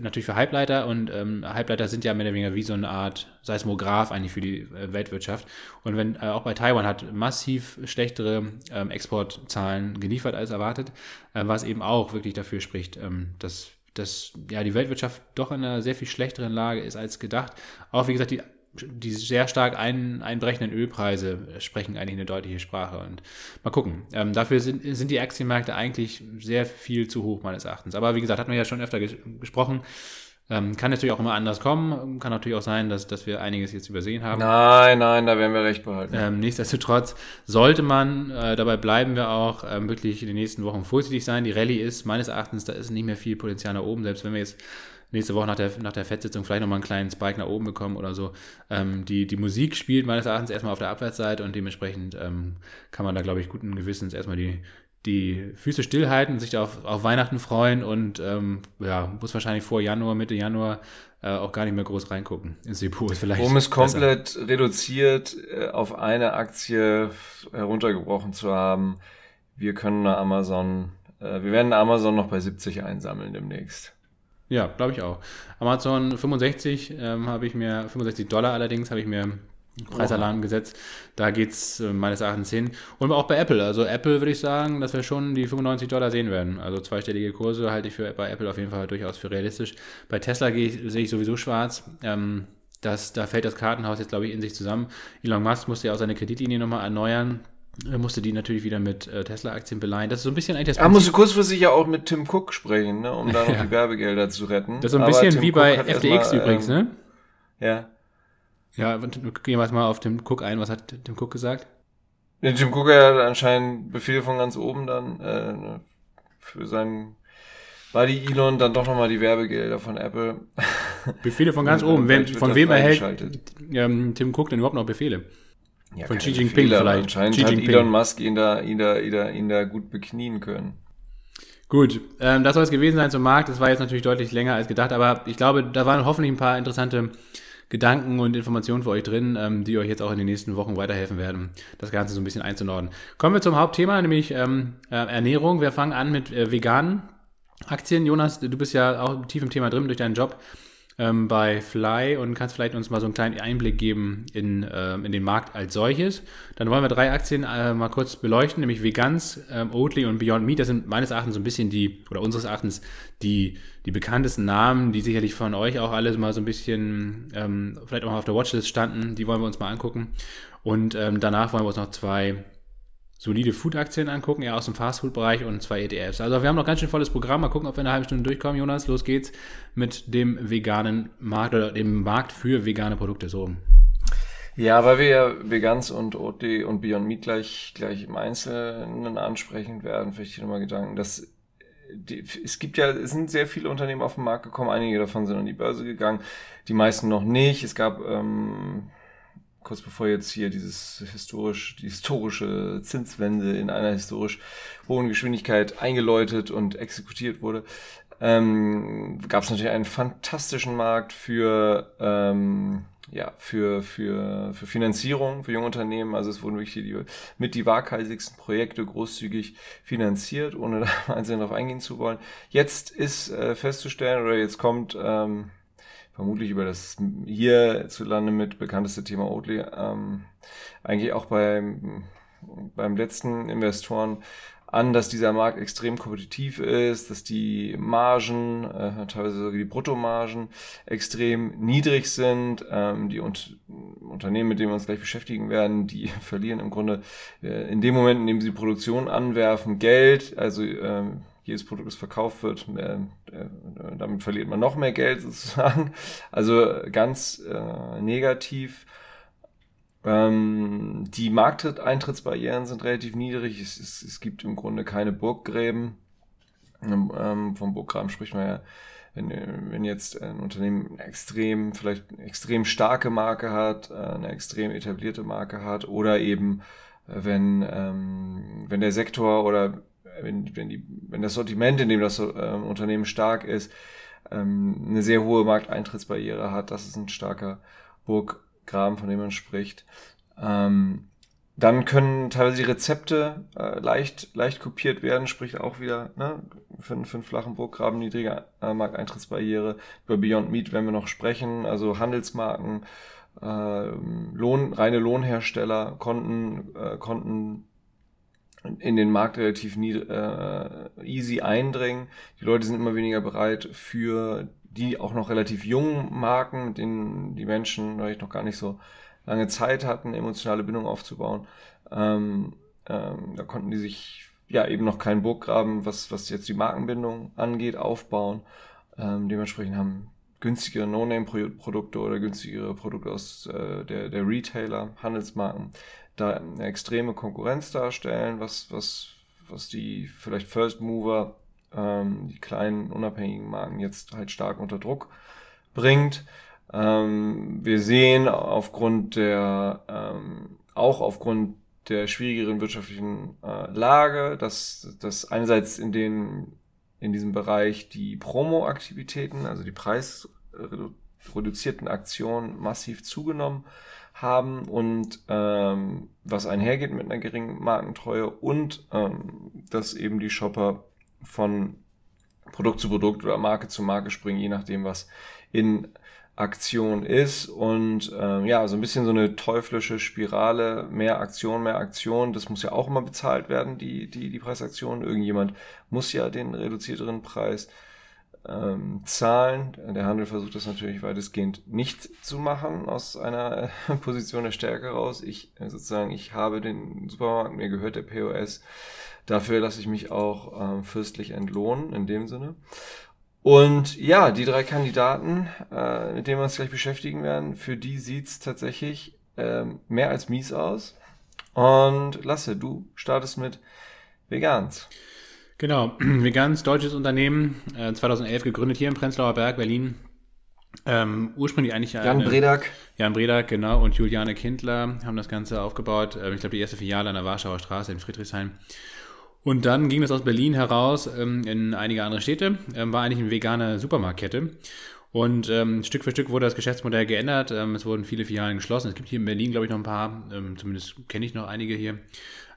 natürlich für Halbleiter und ähm, Halbleiter sind ja mehr oder weniger wie so eine Art Seismograph eigentlich für die äh, Weltwirtschaft. Und wenn äh, auch bei Taiwan hat massiv schlechtere ähm, Exportzahlen geliefert als erwartet, äh, was eben auch wirklich dafür spricht, ähm, dass dass ja die Weltwirtschaft doch in einer sehr viel schlechteren Lage ist als gedacht. Auch wie gesagt, die, die sehr stark ein, einbrechenden Ölpreise sprechen eigentlich eine deutliche Sprache. Und mal gucken. Ähm, dafür sind, sind die Aktienmärkte eigentlich sehr viel zu hoch, meines Erachtens. Aber wie gesagt, hatten wir ja schon öfter ges gesprochen. Ähm, kann natürlich auch immer anders kommen. Kann natürlich auch sein, dass, dass wir einiges jetzt übersehen haben. Nein, nein, da werden wir recht behalten. Ähm, nichtsdestotrotz sollte man, äh, dabei bleiben wir auch, ähm, wirklich in den nächsten Wochen vorsichtig sein. Die Rallye ist meines Erachtens, da ist nicht mehr viel Potenzial nach oben. Selbst wenn wir jetzt nächste Woche nach der, nach der Fettsitzung vielleicht nochmal einen kleinen Spike nach oben bekommen oder so. Ähm, die, die Musik spielt meines Erachtens erstmal auf der Abwärtsseite und dementsprechend ähm, kann man da, glaube ich, guten Gewissens erstmal die, die Füße stillhalten, sich auf, auf Weihnachten freuen und ähm, ja, muss wahrscheinlich vor Januar, Mitte Januar äh, auch gar nicht mehr groß reingucken ins Depot. Ist vielleicht um es komplett besser. reduziert äh, auf eine Aktie heruntergebrochen zu haben, wir können Amazon, äh, wir werden Amazon noch bei 70 einsammeln demnächst. Ja, glaube ich auch. Amazon 65 ähm, habe ich mir, 65 Dollar allerdings habe ich mir Preisalarm gesetzt. Da geht es äh, meines Erachtens hin. Und auch bei Apple. Also Apple würde ich sagen, dass wir schon die 95 Dollar sehen werden. Also zweistellige Kurse halte ich für, bei Apple auf jeden Fall durchaus für realistisch. Bei Tesla sehe ich sowieso schwarz. Ähm, das, da fällt das Kartenhaus jetzt, glaube ich, in sich zusammen. Elon Musk musste ja auch seine Kreditlinie nochmal erneuern. Er musste die natürlich wieder mit äh, Tesla-Aktien beleihen. Das ist so ein bisschen eigentlich das Er musste kurzfrissig ja auch mit Tim Cook sprechen, ne, um da noch die Werbegelder zu retten. Das ist so ein bisschen wie Cook bei FTX mal, übrigens, ähm, ne? Ja. Ja, gehen wir mal auf Tim Cook ein. Was hat Tim Cook gesagt? Ja, Tim Cook hat anscheinend Befehl von ganz oben dann äh, für seinen war die Elon dann doch nochmal die Werbegelder von Apple. Befehle von ganz oben. Wenn, von wem erhält ähm, Tim Cook denn überhaupt noch Befehle? Ja, von Xi Jinping Fehler, vielleicht. Anscheinend Xi Jinping. hat Elon Musk ihn da, ihn, da, ihn, da, ihn da gut beknien können. Gut, ähm, das soll es gewesen sein zum Markt. Das war jetzt natürlich deutlich länger als gedacht, aber ich glaube, da waren hoffentlich ein paar interessante Gedanken und Informationen für euch drin, ähm, die euch jetzt auch in den nächsten Wochen weiterhelfen werden, das Ganze so ein bisschen einzunordnen. Kommen wir zum Hauptthema, nämlich ähm, äh, Ernährung. Wir fangen an mit äh, veganen Aktien. Jonas, du bist ja auch tief im Thema drin durch deinen Job ähm, bei Fly und kannst vielleicht uns mal so einen kleinen Einblick geben in, ähm, in den Markt als solches. Dann wollen wir drei Aktien äh, mal kurz beleuchten, nämlich Vegans, ähm, Oatly und Beyond Meat. Das sind meines Erachtens so ein bisschen die, oder unseres Erachtens die, die bekanntesten Namen, die sicherlich von euch auch alle mal so ein bisschen ähm, vielleicht auch mal auf der Watchlist standen. Die wollen wir uns mal angucken. Und ähm, danach wollen wir uns noch zwei solide Food-Aktien angucken, eher aus dem Fast-Food-Bereich und zwei ETFs. Also wir haben noch ganz schön volles Programm. Mal gucken, ob wir in einer halben Stunde durchkommen. Jonas, los geht's mit dem veganen Markt oder dem Markt für vegane Produkte. So. Ja, weil wir ja Vegans und Oatly und Beyond Meat gleich, gleich im Einzelnen ansprechen werden, vielleicht hier nochmal Gedanken, dass die, es gibt ja, es sind sehr viele Unternehmen auf den Markt gekommen, einige davon sind an die Börse gegangen, die meisten noch nicht. Es gab ähm, kurz bevor jetzt hier dieses historisch, die historische Zinswende in einer historisch hohen Geschwindigkeit eingeläutet und exekutiert wurde, ähm, gab es natürlich einen fantastischen Markt für ähm, ja, für, für, für Finanzierung für junge Unternehmen. Also es wurden wirklich die, mit die waghalsigsten Projekte großzügig finanziert, ohne da einzeln darauf eingehen zu wollen. Jetzt ist äh, festzustellen, oder jetzt kommt ähm, vermutlich über das hierzulande mit bekannteste Thema Oatly, ähm, eigentlich auch beim, beim letzten Investoren an, dass dieser Markt extrem kompetitiv ist, dass die Margen, äh, teilweise sogar die Bruttomargen extrem niedrig sind. Ähm, die und, Unternehmen, mit denen wir uns gleich beschäftigen werden, die verlieren im Grunde äh, in dem Moment, in dem sie die Produktion anwerfen, Geld. Also ähm, jedes Produkt, das verkauft wird, äh, äh, damit verliert man noch mehr Geld sozusagen. Also ganz äh, negativ. Ähm, die Markteintrittsbarrieren sind relativ niedrig. Es, es, es gibt im Grunde keine Burggräben. Ähm, ähm vom Burggraben spricht man ja, wenn, wenn jetzt ein Unternehmen eine extrem, vielleicht eine extrem starke Marke hat, äh, eine extrem etablierte Marke hat oder eben äh, wenn, ähm, wenn der Sektor oder wenn, wenn, die, wenn das Sortiment, in dem das äh, Unternehmen stark ist, ähm, eine sehr hohe Markteintrittsbarriere hat, das ist ein starker Burggraben, von dem man spricht. Ähm, dann können teilweise die Rezepte äh, leicht, leicht kopiert werden, sprich auch wieder ne, für, für einen flachen Burggraben niedriger äh, Markteintrittsbarriere. Über Beyond Meat werden wir noch sprechen, also Handelsmarken, äh, Lohn, reine Lohnhersteller konnten, äh, konnten in den Markt relativ nie, äh, easy eindringen. Die Leute sind immer weniger bereit für die auch noch relativ jungen Marken, mit denen die Menschen vielleicht noch gar nicht so lange Zeit hatten, emotionale Bindung aufzubauen. Ähm, ähm, da konnten die sich ja eben noch keinen Burggraben, was, was jetzt die Markenbindung angeht, aufbauen. Ähm, dementsprechend haben günstigere No-Name-Produkte oder günstigere Produkte aus äh, der, der Retailer, Handelsmarken da eine extreme Konkurrenz darstellen, was, was, was die vielleicht First Mover ähm, die kleinen unabhängigen Marken jetzt halt stark unter Druck bringt. Ähm, wir sehen aufgrund der, ähm, auch aufgrund der schwierigeren wirtschaftlichen äh, Lage, dass, dass einerseits in den in diesem Bereich die Promo-Aktivitäten, also die preisreduzierten Aktionen massiv zugenommen haben und ähm, was einhergeht mit einer geringen Markentreue und ähm, dass eben die Shopper von Produkt zu Produkt oder Marke zu Marke springen, je nachdem, was in Aktion ist und ähm, ja, so ein bisschen so eine teuflische Spirale, mehr Aktion, mehr Aktion, das muss ja auch immer bezahlt werden, die, die, die Preisaktion. Irgendjemand muss ja den reduzierteren Preis ähm, zahlen. Der Handel versucht das natürlich weitestgehend nicht zu machen aus einer Position der Stärke raus. Ich äh, sozusagen, ich habe den Supermarkt, mir gehört der POS. Dafür lasse ich mich auch ähm, fürstlich entlohnen, in dem Sinne. Und ja, die drei Kandidaten, äh, mit denen wir uns gleich beschäftigen werden, für die sieht's tatsächlich ähm, mehr als mies aus. Und Lasse, du startest mit Vegans. Genau, Vegans, deutsches Unternehmen, äh, 2011 gegründet hier im Prenzlauer Berg, Berlin. Ähm, ursprünglich eigentlich Jan eine, Bredak. Jan Bredak, genau, und Juliane Kindler haben das Ganze aufgebaut. Äh, ich glaube, die erste Filiale an der Warschauer Straße in Friedrichshain. Und dann ging das aus Berlin heraus ähm, in einige andere Städte, ähm, war eigentlich eine vegane Supermarktkette. Und ähm, Stück für Stück wurde das Geschäftsmodell geändert. Ähm, es wurden viele Filialen geschlossen. Es gibt hier in Berlin, glaube ich, noch ein paar. Ähm, zumindest kenne ich noch einige hier.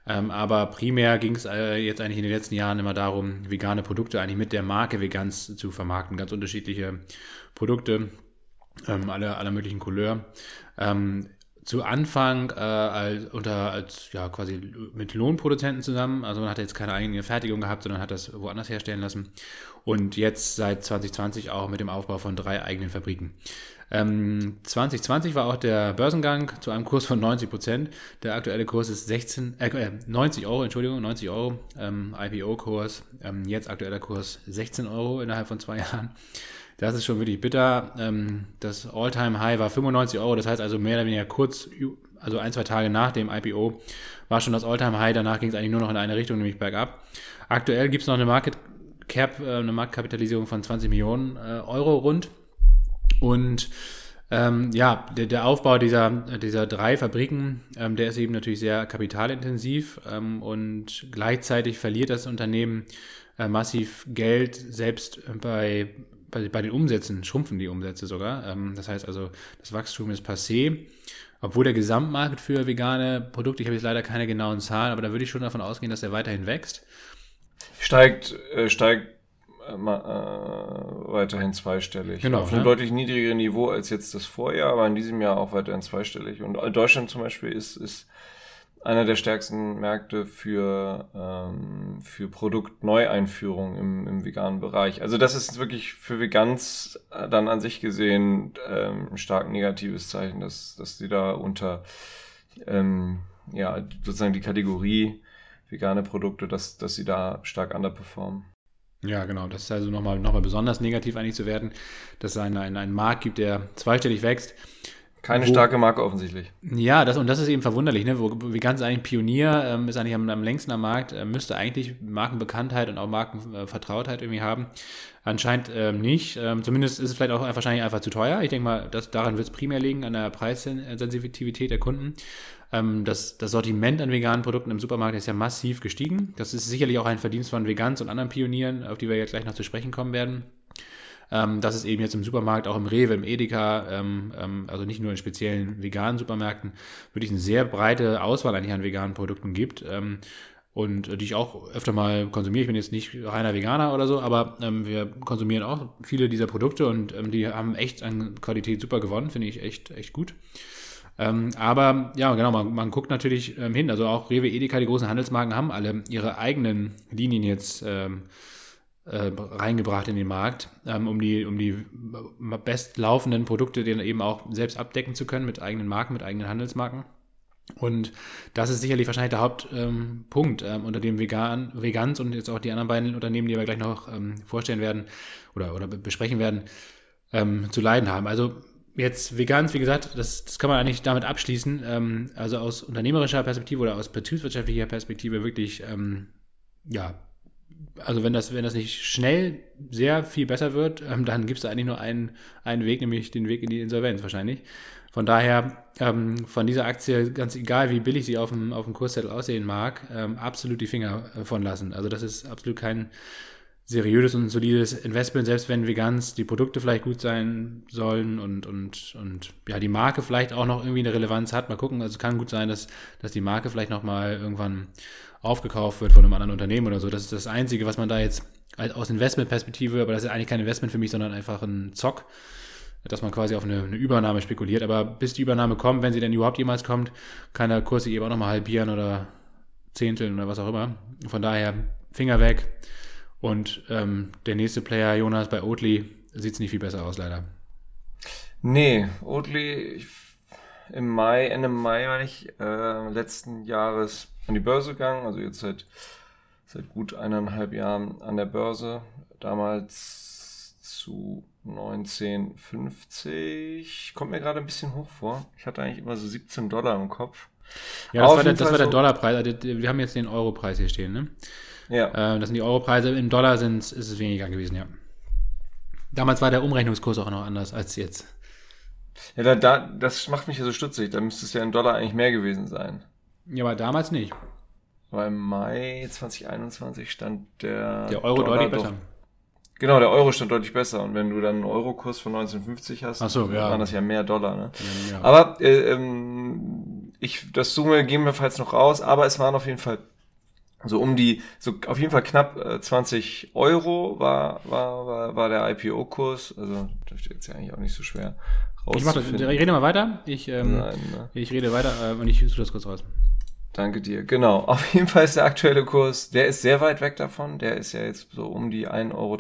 Ähm, aber primär ging es äh, jetzt eigentlich in den letzten Jahren immer darum, vegane Produkte eigentlich mit der Marke Vegans zu vermarkten. Ganz unterschiedliche Produkte, ähm, aller, aller möglichen Couleur. Ähm, zu Anfang äh, als, unter, als ja quasi mit Lohnproduzenten zusammen. Also man hat jetzt keine eigene Fertigung gehabt, sondern hat das woanders herstellen lassen. Und jetzt seit 2020 auch mit dem Aufbau von drei eigenen Fabriken. Ähm, 2020 war auch der Börsengang zu einem Kurs von 90 Prozent. Der aktuelle Kurs ist 16, äh, 90 Euro, Entschuldigung, 90 Euro, ähm, IPO-Kurs. Ähm, jetzt aktueller Kurs 16 Euro innerhalb von zwei Jahren. Das ist schon wirklich bitter. Ähm, das All-Time-High war 95 Euro, das heißt also mehr oder weniger kurz, also ein, zwei Tage nach dem IPO war schon das All-Time-High. Danach ging es eigentlich nur noch in eine Richtung, nämlich bergab. Aktuell gibt es noch eine Market Cap, äh, eine Marktkapitalisierung von 20 Millionen äh, Euro rund. Und ähm, ja, der, der, Aufbau dieser, dieser drei Fabriken, ähm, der ist eben natürlich sehr kapitalintensiv ähm, und gleichzeitig verliert das Unternehmen äh, massiv Geld, selbst bei bei, bei den Umsätzen schrumpfen die Umsätze sogar. Ähm, das heißt also, das Wachstum ist passé. Obwohl der Gesamtmarkt für vegane Produkte, ich habe jetzt leider keine genauen Zahlen, aber da würde ich schon davon ausgehen, dass er weiterhin wächst. Steigt, äh, steigt äh, äh, weiterhin zweistellig. Genau. Auf einem ne? deutlich niedrigeren Niveau als jetzt das Vorjahr, aber in diesem Jahr auch weiterhin zweistellig. Und Deutschland zum Beispiel ist, ist einer der stärksten Märkte für, ähm, für Produktneueinführung im, im veganen Bereich. Also das ist wirklich für Vegans dann an sich gesehen ähm, ein stark negatives Zeichen, dass, dass die da unter ähm, ja, sozusagen die Kategorie vegane Produkte, dass, dass sie da stark underperformen. Ja, genau. Das ist also nochmal noch mal besonders negativ eigentlich zu werden, dass es einen, einen, einen Markt gibt, der zweistellig wächst. Keine wo, starke Marke offensichtlich. Ja, das, und das ist eben verwunderlich, ne? Wo Vegan ist eigentlich Pionier, ähm, ist eigentlich am, am, längsten am Markt, äh, müsste eigentlich Markenbekanntheit und auch Markenvertrautheit irgendwie haben. Anscheinend ähm, nicht. Ähm, zumindest ist es vielleicht auch wahrscheinlich einfach zu teuer. Ich denke mal, das, daran wird es primär liegen, an der Preissensitivität der Kunden. Ähm, das, das Sortiment an veganen Produkten im Supermarkt ist ja massiv gestiegen. Das ist sicherlich auch ein Verdienst von Vegans und anderen Pionieren, auf die wir jetzt gleich noch zu sprechen kommen werden ähm, dass es eben jetzt im Supermarkt, auch im Rewe, im Edeka, ähm, ähm, also nicht nur in speziellen veganen Supermärkten, wirklich eine sehr breite Auswahl eigentlich an veganen Produkten gibt. Ähm, und die ich auch öfter mal konsumiere. Ich bin jetzt nicht reiner Veganer oder so, aber ähm, wir konsumieren auch viele dieser Produkte und ähm, die haben echt an Qualität super gewonnen, finde ich echt, echt gut. Ähm, aber ja, genau, man, man guckt natürlich ähm, hin. Also auch Rewe, Edeka, die großen Handelsmarken haben alle ihre eigenen Linien jetzt ähm, äh, reingebracht in den Markt, ähm, um die, um die bestlaufenden Produkte dann eben auch selbst abdecken zu können mit eigenen Marken, mit eigenen Handelsmarken. Und das ist sicherlich wahrscheinlich der Hauptpunkt, ähm, ähm, unter dem Vegan, Vegans und jetzt auch die anderen beiden Unternehmen, die wir gleich noch ähm, vorstellen werden oder, oder besprechen werden, ähm, zu leiden haben. Also jetzt Vegans, wie gesagt, das, das kann man eigentlich damit abschließen. Ähm, also aus unternehmerischer Perspektive oder aus betriebswirtschaftlicher Perspektive wirklich ja, also wenn das, wenn das nicht schnell sehr viel besser wird, ähm, dann gibt es eigentlich nur einen, einen Weg, nämlich den Weg in die Insolvenz wahrscheinlich. Von daher ähm, von dieser Aktie, ganz egal wie billig sie auf dem, auf dem Kurszettel aussehen mag, ähm, absolut die Finger äh, von lassen. Also das ist absolut kein seriöses und solides Investment, selbst wenn Vegans die Produkte vielleicht gut sein sollen und, und, und ja, die Marke vielleicht auch noch irgendwie eine Relevanz hat. Mal gucken, also es kann gut sein, dass, dass die Marke vielleicht nochmal irgendwann aufgekauft wird von einem anderen Unternehmen oder so. Das ist das Einzige, was man da jetzt aus Investmentperspektive, aber das ist eigentlich kein Investment für mich, sondern einfach ein Zock, dass man quasi auf eine, eine, Übernahme spekuliert. Aber bis die Übernahme kommt, wenn sie denn überhaupt jemals kommt, kann der Kurs sich eben auch nochmal halbieren oder zehnteln oder was auch immer. Von daher Finger weg. Und ähm, der nächste Player, Jonas, bei Oatly, sieht es nicht viel besser aus, leider. Nee, Oatly im Mai, Ende Mai, meine ich, äh, letzten Jahres an die Börse gegangen, also jetzt seit, seit gut eineinhalb Jahren an der Börse. Damals zu 1950. Kommt mir gerade ein bisschen hoch vor. Ich hatte eigentlich immer so 17 Dollar im Kopf. Ja, das, war der, das war der, Dollarpreis. Also, wir haben jetzt den Europreis hier stehen, ne? Ja. Äh, das sind die Europreise. Im Dollar sind, ist es weniger gewesen, ja. Damals war der Umrechnungskurs auch noch anders als jetzt. Ja, da, da, das macht mich ja so stutzig. Da müsste es ja in Dollar eigentlich mehr gewesen sein. Ja, aber damals nicht. Weil im Mai 2021 stand der. Der Euro Dollar deutlich besser. Genau, der Euro stand deutlich besser. Und wenn du dann einen Eurokurs von 1950 hast, Ach so, ja. waren das ja mehr Dollar. Ne? Ja, ja. Aber äh, ähm, ich, das Summe gehen wir falls noch raus, aber es waren auf jeden Fall so um die, so auf jeden Fall knapp äh, 20 Euro war, war, war, war der IPO-Kurs. Also dürfte jetzt ja eigentlich auch nicht so schwer ich, mach das, ich rede mal weiter. Ich, ähm, Nein, ne? ich rede weiter äh, und ich suche das kurz raus. Danke dir. Genau. Auf jeden Fall ist der aktuelle Kurs, der ist sehr weit weg davon. Der ist ja jetzt so um die 1,30 Euro.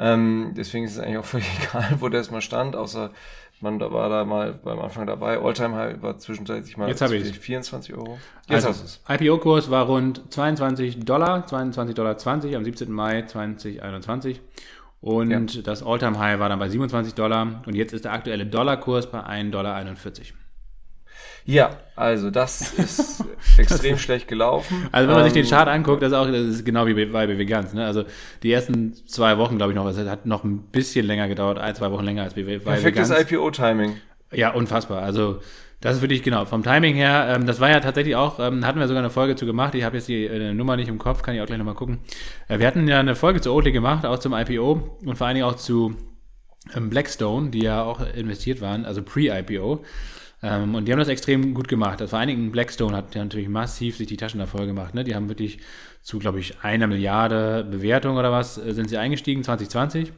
Ähm, deswegen ist es eigentlich auch völlig egal, wo der mal stand, außer man da war da mal beim Anfang dabei. Alltime High war zwischenzeitlich mal Jetzt 24 Euro. Jetzt also, hast es. IPO-Kurs war rund 22 Dollar, 22,20 Dollar am 17. Mai 2021. Und ja. das Alltime High war dann bei 27 Dollar. Und jetzt ist der aktuelle Dollarkurs bei 1,41 Dollar. Ja, also das ist extrem das schlecht gelaufen. Also wenn man ähm, sich den ähm, Chart anguckt, das ist auch das ist genau wie bei, bei Vegans. Ne? Also die ersten zwei Wochen, glaube ich noch, es hat noch ein bisschen länger gedauert, ein, zwei Wochen länger als bei Vegans. Perfektes IPO-Timing. Ja, unfassbar. Also das ist wirklich genau. Vom Timing her, ähm, das war ja tatsächlich auch, ähm, hatten wir sogar eine Folge zu gemacht. Ich habe jetzt die äh, Nummer nicht im Kopf, kann ich auch gleich nochmal gucken. Äh, wir hatten ja eine Folge zu Oatly gemacht, auch zum IPO und vor allen Dingen auch zu ähm, Blackstone, die ja auch investiert waren, also Pre-IPO. Ähm, und die haben das extrem gut gemacht. Also vor allen Dingen Blackstone hat ja natürlich massiv sich die Taschen da voll gemacht. Ne? Die haben wirklich zu, glaube ich, einer Milliarde Bewertung oder was, äh, sind sie eingestiegen 2020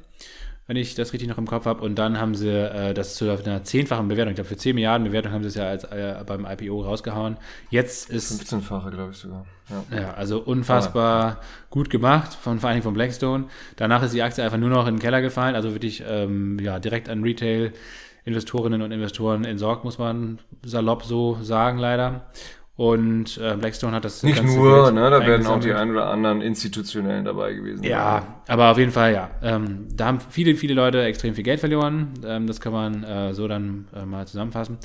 wenn ich das richtig noch im Kopf habe. Und dann haben sie äh, das zu einer zehnfachen Bewertung, ich glaube für 10 Milliarden Bewertung haben sie es ja als, äh, beim IPO rausgehauen. Jetzt ist. 15-fache, glaube ich sogar. Ja. ja, also unfassbar ja. gut gemacht, von, vor allen Dingen von Blackstone. Danach ist die Aktie einfach nur noch in den Keller gefallen, also wirklich ähm, ja, direkt an Retail. Investorinnen und Investoren entsorgt, muss man salopp so sagen, leider. Und äh, Blackstone hat das. Nicht nur, ne, da werden auch die ein oder anderen institutionellen dabei gewesen. Ja, sein. aber auf jeden Fall, ja. Ähm, da haben viele, viele Leute extrem viel Geld verloren. Ähm, das kann man äh, so dann äh, mal zusammenfassen.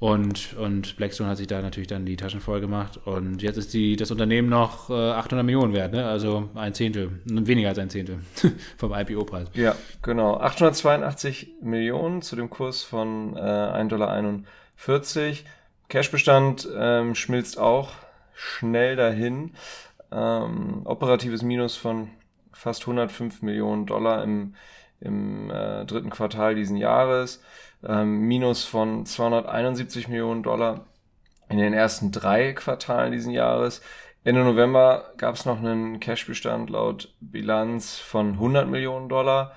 Und, und Blackstone hat sich da natürlich dann die Taschen voll gemacht. Und jetzt ist die, das Unternehmen noch äh, 800 Millionen wert, ne? also ein Zehntel, weniger als ein Zehntel vom IPO-Preis. Ja, genau. 882 Millionen zu dem Kurs von äh, 1,41 Dollar. Cashbestand ähm, schmilzt auch schnell dahin. Ähm, operatives Minus von fast 105 Millionen Dollar im, im äh, dritten Quartal diesen Jahres. Ähm, Minus von 271 Millionen Dollar in den ersten drei Quartalen diesen Jahres. Ende November gab es noch einen Cashbestand laut Bilanz von 100 Millionen Dollar.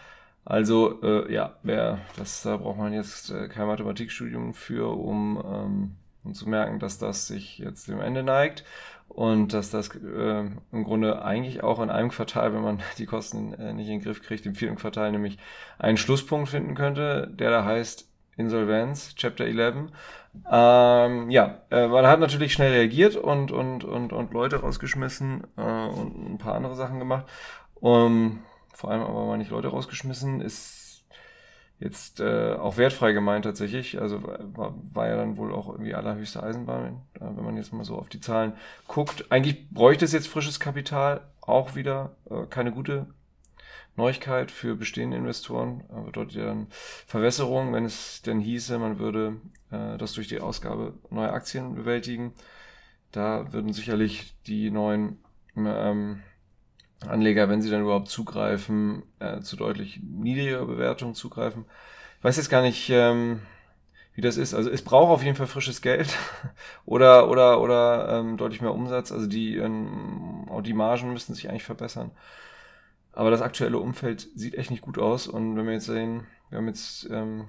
Also äh, ja, wer das da braucht man jetzt äh, kein Mathematikstudium für, um ähm, und zu merken, dass das sich jetzt dem Ende neigt und dass das äh, im Grunde eigentlich auch in einem Quartal, wenn man die Kosten äh, nicht in den Griff kriegt, im vierten Quartal nämlich einen Schlusspunkt finden könnte, der da heißt Insolvenz, Chapter 11. Ähm, ja, äh, man hat natürlich schnell reagiert und, und, und, und Leute rausgeschmissen äh, und ein paar andere Sachen gemacht. Um, vor allem aber mal nicht Leute rausgeschmissen, ist jetzt äh, auch wertfrei gemeint tatsächlich. Also war, war ja dann wohl auch irgendwie allerhöchste Eisenbahn, äh, wenn man jetzt mal so auf die Zahlen guckt. Eigentlich bräuchte es jetzt frisches Kapital, auch wieder äh, keine gute Neuigkeit für bestehende Investoren. Äh, bedeutet ja dann Verwässerung, wenn es denn hieße, man würde äh, das durch die Ausgabe neuer Aktien bewältigen. Da würden sicherlich die neuen ähm, Anleger, wenn sie dann überhaupt zugreifen, äh, zu deutlich niedriger Bewertungen zugreifen. Ich weiß jetzt gar nicht, ähm, wie das ist. Also es braucht auf jeden Fall frisches Geld oder oder oder ähm, deutlich mehr Umsatz. Also die ähm, auch die Margen müssten sich eigentlich verbessern. Aber das aktuelle Umfeld sieht echt nicht gut aus. Und wenn wir jetzt sehen, wir haben jetzt ähm,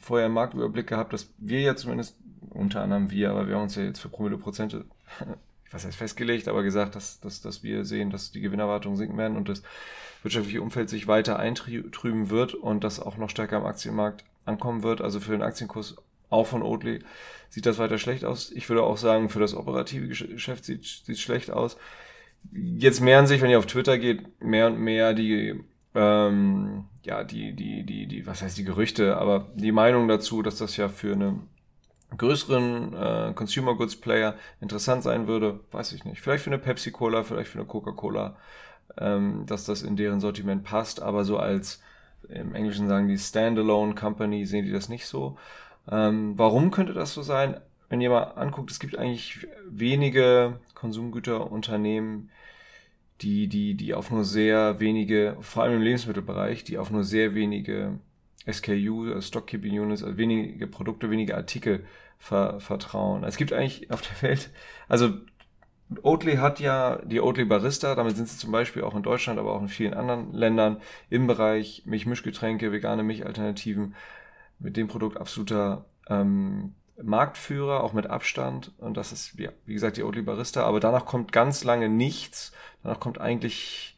vorher einen Marktüberblick gehabt, dass wir ja zumindest unter anderem wir, aber wir haben uns ja jetzt für Promille Prozente was heißt festgelegt, aber gesagt, dass, dass, dass wir sehen, dass die Gewinnerwartungen sinken werden und das wirtschaftliche Umfeld sich weiter eintrüben wird und das auch noch stärker am Aktienmarkt ankommen wird. Also für den Aktienkurs auch von Oatly sieht das weiter schlecht aus. Ich würde auch sagen, für das operative Geschäft sieht sieht schlecht aus. Jetzt mehren sich, wenn ihr auf Twitter geht, mehr und mehr die ähm, ja die die die die was heißt die Gerüchte, aber die Meinung dazu, dass das ja für eine größeren äh, Consumer Goods Player interessant sein würde, weiß ich nicht. Vielleicht für eine Pepsi Cola, vielleicht für eine Coca-Cola, ähm, dass das in deren Sortiment passt, aber so als im Englischen sagen die Standalone Company sehen die das nicht so. Ähm, warum könnte das so sein? Wenn ihr mal anguckt, es gibt eigentlich wenige Konsumgüterunternehmen, die, die, die auf nur sehr wenige, vor allem im Lebensmittelbereich, die auf nur sehr wenige SKU, also Stockkeeping Units, also wenige Produkte, wenige Artikel ver, vertrauen. Es gibt eigentlich auf der Welt, also Oatly hat ja die Oatly Barista, damit sind sie zum Beispiel auch in Deutschland, aber auch in vielen anderen Ländern im Bereich Milchmischgetränke, vegane Milchalternativen mit dem Produkt absoluter ähm, Marktführer, auch mit Abstand. Und das ist, ja, wie gesagt, die Oatly Barista. Aber danach kommt ganz lange nichts. Danach kommt eigentlich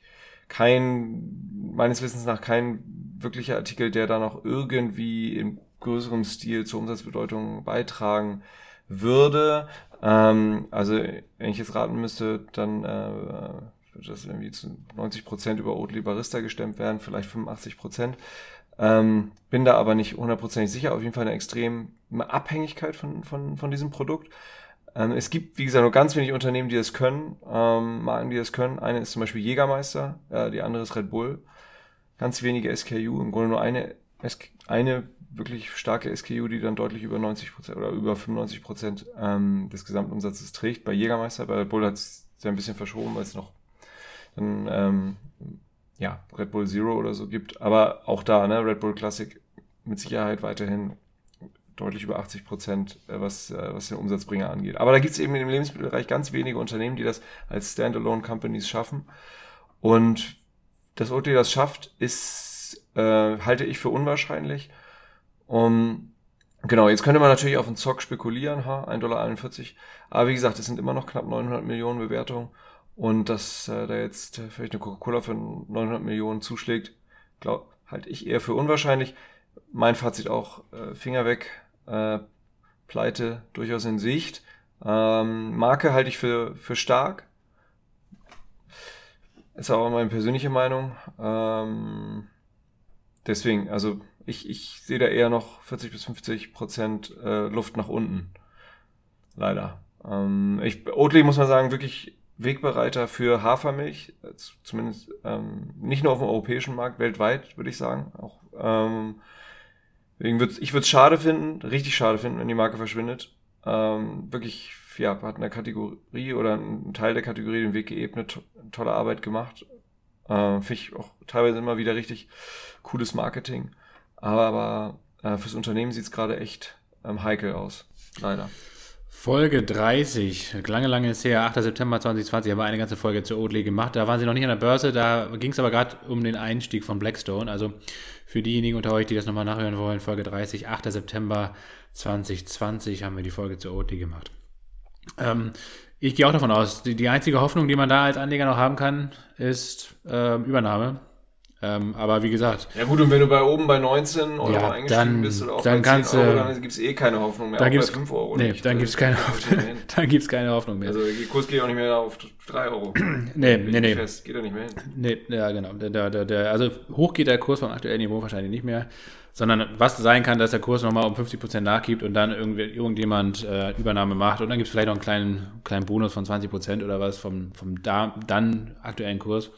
kein, meines Wissens nach kein wirklicher Artikel, der da noch irgendwie in größerem Stil zur Umsatzbedeutung beitragen würde. Ähm, also, wenn ich jetzt raten müsste, dann äh, würde das irgendwie zu 90 Prozent über Oatly Barista gestemmt werden, vielleicht 85 Prozent. Ähm, bin da aber nicht hundertprozentig sicher. Auf jeden Fall eine extreme Abhängigkeit von, von, von diesem Produkt. Ähm, es gibt, wie gesagt, nur ganz wenig Unternehmen, die das können, ähm, Marken, die das können. Eine ist zum Beispiel Jägermeister, äh, die andere ist Red Bull. Ganz wenige SKU, im Grunde nur eine, eine wirklich starke SKU, die dann deutlich über 90 Prozent oder über 95 Prozent ähm, des Gesamtumsatzes trägt. Bei Jägermeister, bei Red Bull hat es ein bisschen verschoben, weil es noch dann, ähm, ja, Red Bull Zero oder so gibt. Aber auch da, ne, Red Bull Classic mit Sicherheit weiterhin deutlich über 80 Prozent, äh, was, äh, was den Umsatzbringer angeht. Aber da gibt es eben im Lebensmittelbereich ganz wenige Unternehmen, die das als Standalone Companies schaffen. Und dass Oatly das schafft, ist, äh, halte ich für unwahrscheinlich. Um, genau, jetzt könnte man natürlich auf den Zock spekulieren, ha, 1,41 Dollar. Aber wie gesagt, es sind immer noch knapp 900 Millionen Bewertungen. Und dass äh, da jetzt vielleicht eine Coca-Cola für 900 Millionen zuschlägt, glaub, halte ich eher für unwahrscheinlich. Mein Fazit auch, äh, Finger weg, äh, Pleite durchaus in Sicht. Ähm, Marke halte ich für, für stark. Ist aber meine persönliche Meinung. Ähm, deswegen, also ich, ich sehe da eher noch 40 bis 50 Prozent äh, Luft nach unten. Leider. Ähm, ich, Oatly muss man sagen, wirklich Wegbereiter für Hafermilch, äh, zumindest ähm, nicht nur auf dem europäischen Markt, weltweit würde ich sagen. Auch ähm, Deswegen würd, ich würde es schade finden, richtig schade finden, wenn die Marke verschwindet. Ähm, wirklich, ja, hat eine Kategorie oder ein Teil der Kategorie den Weg geebnet, to tolle Arbeit gemacht. Äh, Finde ich auch teilweise immer wieder richtig cooles Marketing. Aber, aber äh, fürs Unternehmen sieht es gerade echt ähm, heikel aus. Leider. Folge 30, lange, lange ist her, 8. September 2020, haben wir eine ganze Folge zu Oatly gemacht. Da waren sie noch nicht an der Börse, da ging es aber gerade um den Einstieg von Blackstone. Also für diejenigen unter euch, die das nochmal nachhören wollen, Folge 30, 8. September 2020 haben wir die Folge zu Oatly gemacht. Ähm, ich gehe auch davon aus, die, die, einzige Hoffnung, die man da als Anleger noch haben kann, ist äh, Übernahme. Ähm, aber wie gesagt. Ja gut, und wenn du bei oben bei 19 Euro Ja, eingestiegen dann- bist oder auch dann bei 10 kannst Euro, dann gibt es eh keine Hoffnung mehr. Dann 5 Euro nee, nicht. dann Das gibt's keine Hoffnung. dann gibt's keine Hoffnung mehr. Also der Kurs geht auch nicht mehr auf 3 Euro. nee, nee, nee. Fest, geht er nicht mehr hin. Nee, ja, genau. Der, der, der, der, also hoch geht der Kurs vom aktuellen Niveau wahrscheinlich nicht mehr, sondern was sein kann, dass der Kurs nochmal um 50% nachgibt und dann irgendwie, irgendjemand äh, Übernahme macht und dann gibt es vielleicht noch einen kleinen, kleinen Bonus von 20% oder was vom, vom da, dann aktuellen Kurs.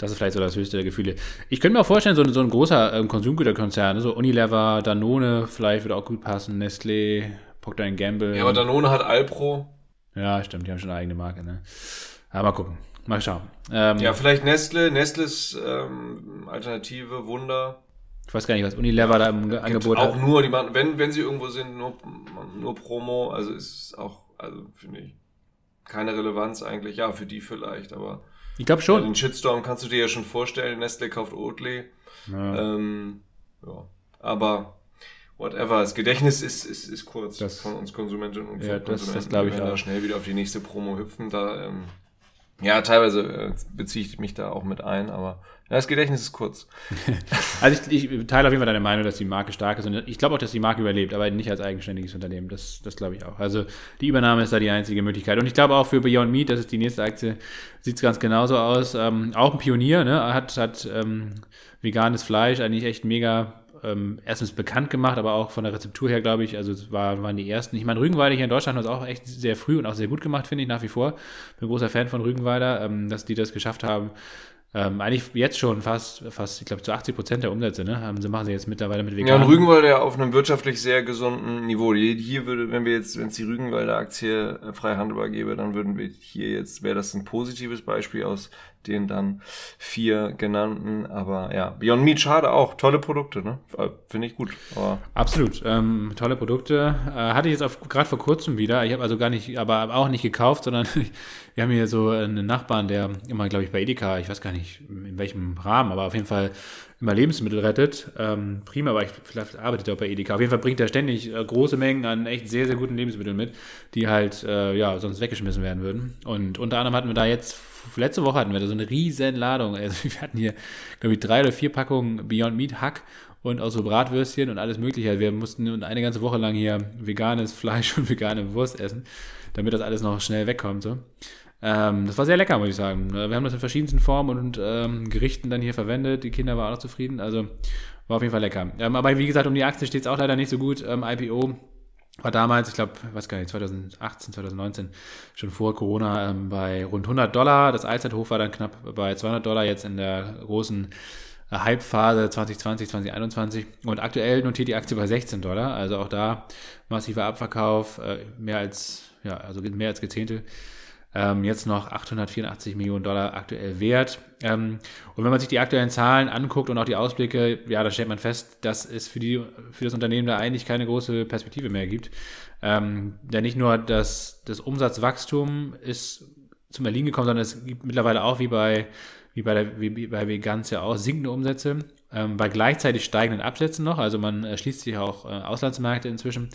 Das ist vielleicht so das höchste der Gefühle. Ich könnte mir auch vorstellen, so, ein- so ein großer ähm, Konsumgüterkonzern, ne, so Unilever, Danone, vielleicht würde auch gut passen, Nestlé, Procter Gamble. Ja, aber Danone hat Alpro. Ja, stimmt, die haben schon eine eigene Marke, ne? Aber mal gucken. Mal schauen. Ähm, Ja, vielleicht Nestle. Nestles ähm, Alternative, Wunder. Ich weiß gar nicht, was Unilever da im Gibt Angebot auch hat. nur, die machen, wenn, wenn sie irgendwo sind, nur, nur Promo. Also ist auch, also finde ich, keine Relevanz eigentlich. Ja, für die vielleicht, aber Ich glaube ja, schon. den Shitstorm kannst du dir ja schon vorstellen. Nestle kauft Oatly. Ja. Ähm, ja, aber whatever. Das Gedächtnis ist, ist, ist kurz Das- von uns Konsumentinnen und Ja, das- das Konsumenten. glaub Wir ich auch. schnell wieder auf die nächste Promo hüpfen. Da, ähm, ja, teilweise äh, beziehe ich mich da auch mit ein, aber das Gedächtnis ist kurz. Also ich, ich teile auf jeden Fall deine Meinung, dass die Marke stark ist. Und ich glaube auch, dass die Marke überlebt, aber nicht als eigenständiges Unternehmen. Das, das glaube ich auch. Also die Übernahme ist da die einzige Möglichkeit. Und ich glaube auch für Beyond Meat, das ist die nächste Aktie, sieht es ganz genauso aus. Ähm, auch ein Pionier, ne? Hat, hat ähm, veganes Fleisch eigentlich echt mega ähm, erstens bekannt gemacht, aber auch von der Rezeptur her, glaube ich, also es war, waren die ersten. Ich meine, Rügenweider hier in Deutschland hat es auch echt sehr früh und auch sehr gut gemacht, finde ich nach wie vor. Bin großer Fan von Rügenweider, ähm, dass die das geschafft haben, ähm, eigentlich jetzt schon fast, fast ich glaube, zu 80 Prozent der Umsätze, ne? Haben sie, machen sie jetzt mittlerweile mit Ja, vegan. und Rügenwalder ja auf einem wirtschaftlich sehr gesunden Niveau. Hier hier würde, wenn wir jetzt, wenn es die Rügenwalder Aktie äh, frei handelbar gäbe, dann würden wir hier jetzt, wäre das ein positives Beispiel aus den dann vier genannten. Aber ja, Beyond Meat, schade auch. Tolle Produkte, ne? Äh, Finde ich gut. Aber Absolut, ähm, tolle Produkte. Äh, hatte ich jetzt gerade vor kurzem wieder. Ich habe also gar nicht, aber auch nicht gekauft, sondern wir haben hier so einen Nachbarn, der immer, glaube ich, bei Edeka, ich weiß gar nicht in welchem Rahmen, aber auf jeden Fall immer Lebensmittel rettet. Ähm, prima, aber ich vielleicht arbeitet er auch bei Edeka. Auf jeden Fall bringt er ständig äh, große Mengen an echt sehr, sehr guten Lebensmitteln mit, die halt äh, ja sonst weggeschmissen werden würden. Und unter anderem hatten wir da jetzt letzte Woche hatten wir da so eine riesen Ladung. Also wir hatten hier, glaube ich, drei oder vier Packungen Beyond Meat Hack und auch so Bratwürstchen und alles Mögliche. Wir mussten eine ganze Woche lang hier veganes Fleisch und vegane Wurst essen, damit das alles noch schnell wegkommt. So. Ähm, das war sehr lecker, muss ich sagen. Wir haben das in verschiedensten Formen und ähm, Gerichten dann hier verwendet. Die Kinder waren auch zufrieden. Also war auf jeden Fall lecker. Ähm, aber wie gesagt, um die Aktie steht es auch leider nicht so gut. Ähm, IPO war damals, ich glaube, weiß gar nicht, 2018, 2019, schon vor Corona ähm, bei rund 100 Dollar. Das Allzeithoch war dann knapp bei 200 Dollar jetzt in der großen äh, Hype-Phase 2020, 2021. Und aktuell notiert die Aktie bei 16 Dollar. Also auch da massiver Abverkauf, äh, mehr als, ja, also mehr als gezehntel. Ähm, jetzt noch 884 Millionen Dollar aktuell wert. Ähm, und wenn man sich die aktuellen Zahlen anguckt und auch die Ausblicke, ja, dann stellt man fest, dass es für, die, für das Unternehmen da eigentlich keine große Perspektive mehr gibt. Ähm, denn nicht nur das, das Umsatzwachstum ist zum Erliegen gekommen, sondern es gibt mittlerweile auch wie bei, wie bei, der, wie bei Vegans ja auch sinkende Umsätze, ähm, bei gleichzeitig steigenden Absätzen noch. Also man erschließt sich auch äh, Auslandsmärkte inzwischen.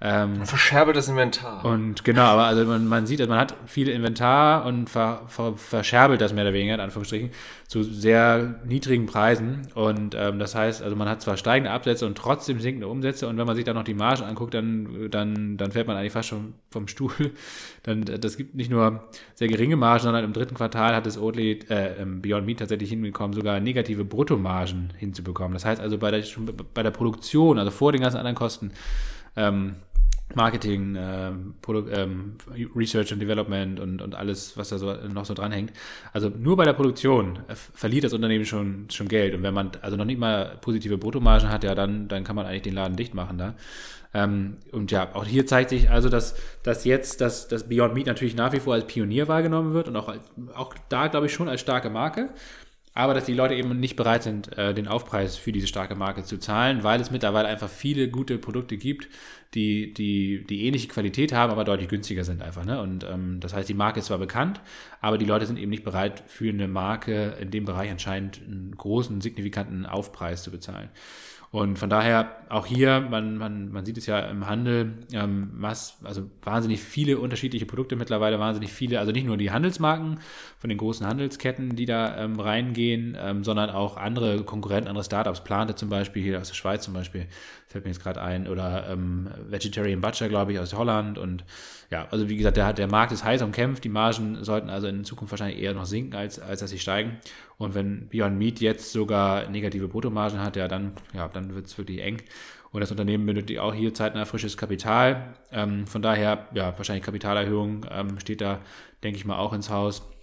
Ähm, verscherbelt das Inventar. und genau, aber also man, man sieht, man hat viel Inventar und ver, ver, verscherbelt das mehr oder weniger, in Anführungsstrichen, zu sehr niedrigen Preisen. Und ähm, das heißt, also man hat zwar steigende Absätze und trotzdem sinkende Umsätze. Und wenn man sich dann noch die Margen anguckt, dann, dann, dann fällt man eigentlich fast schon vom Stuhl. Dann, das gibt nicht nur sehr geringe Margen, sondern im dritten Quartal hat es Oatly, äh, Beyond Meat tatsächlich hinbekommen, sogar negative Bruttomargen hinzubekommen. Das heißt also bei der, bei der Produktion, also vor den ganzen anderen Kosten, ähm, Marketing, ähm, ähm, Research and Development und, und alles, was da so noch so dranhängt. Also nur bei der Produktion äh, verliert das Unternehmen schon, schon Geld. Und wenn man also noch nicht mal positive Bruttomargen hat, ja, dann, dann kann man eigentlich den Laden dicht machen da. Ähm, und ja, auch hier zeigt sich also, dass, dass jetzt das, das Beyond Meat natürlich nach wie vor als Pionier wahrgenommen wird und auch, auch da, glaube ich, schon als starke Marke. Aber dass die Leute eben nicht bereit sind, äh, den Aufpreis für diese starke Marke zu zahlen, weil es mittlerweile einfach viele gute Produkte gibt, die, die, die ähnliche Qualität haben, aber deutlich günstiger sind einfach. Ne? Und ähm, das heißt, die Marke ist zwar bekannt, aber die Leute sind eben nicht bereit, für eine Marke in dem Bereich anscheinend einen großen, signifikanten Aufpreis zu bezahlen. Und von daher auch hier, man, man, man sieht es ja im Handel, ähm, was, also wahnsinnig viele unterschiedliche Produkte mittlerweile, wahnsinnig viele, also nicht nur die Handelsmarken von den großen Handelsketten, die da ähm, reingehen, gehen, ähm, sondern auch andere Konkurrenten, andere Startups. Plante zum Beispiel, hier aus der Schweiz zum Beispiel, fällt mir jetzt gerade ein, oder ähm, Vegetarian Butcher, glaube ich, aus Holland. Und ja, also wie gesagt, der, der Markt ist heiß umkämpft. Die Margen sollten also in Zukunft wahrscheinlich eher noch sinken, als, als dass sie steigen. Und wenn Beyond Meat jetzt sogar negative Bruttomargen hat, ja, dann, ja, dann wird es wirklich eng. Und das Unternehmen benötigt auch hier zeitnah frisches Kapital. Ähm, von daher, ja, wahrscheinlich Kapitalerhöhung ähm, steht da, denke ich mal, auch ins Haus.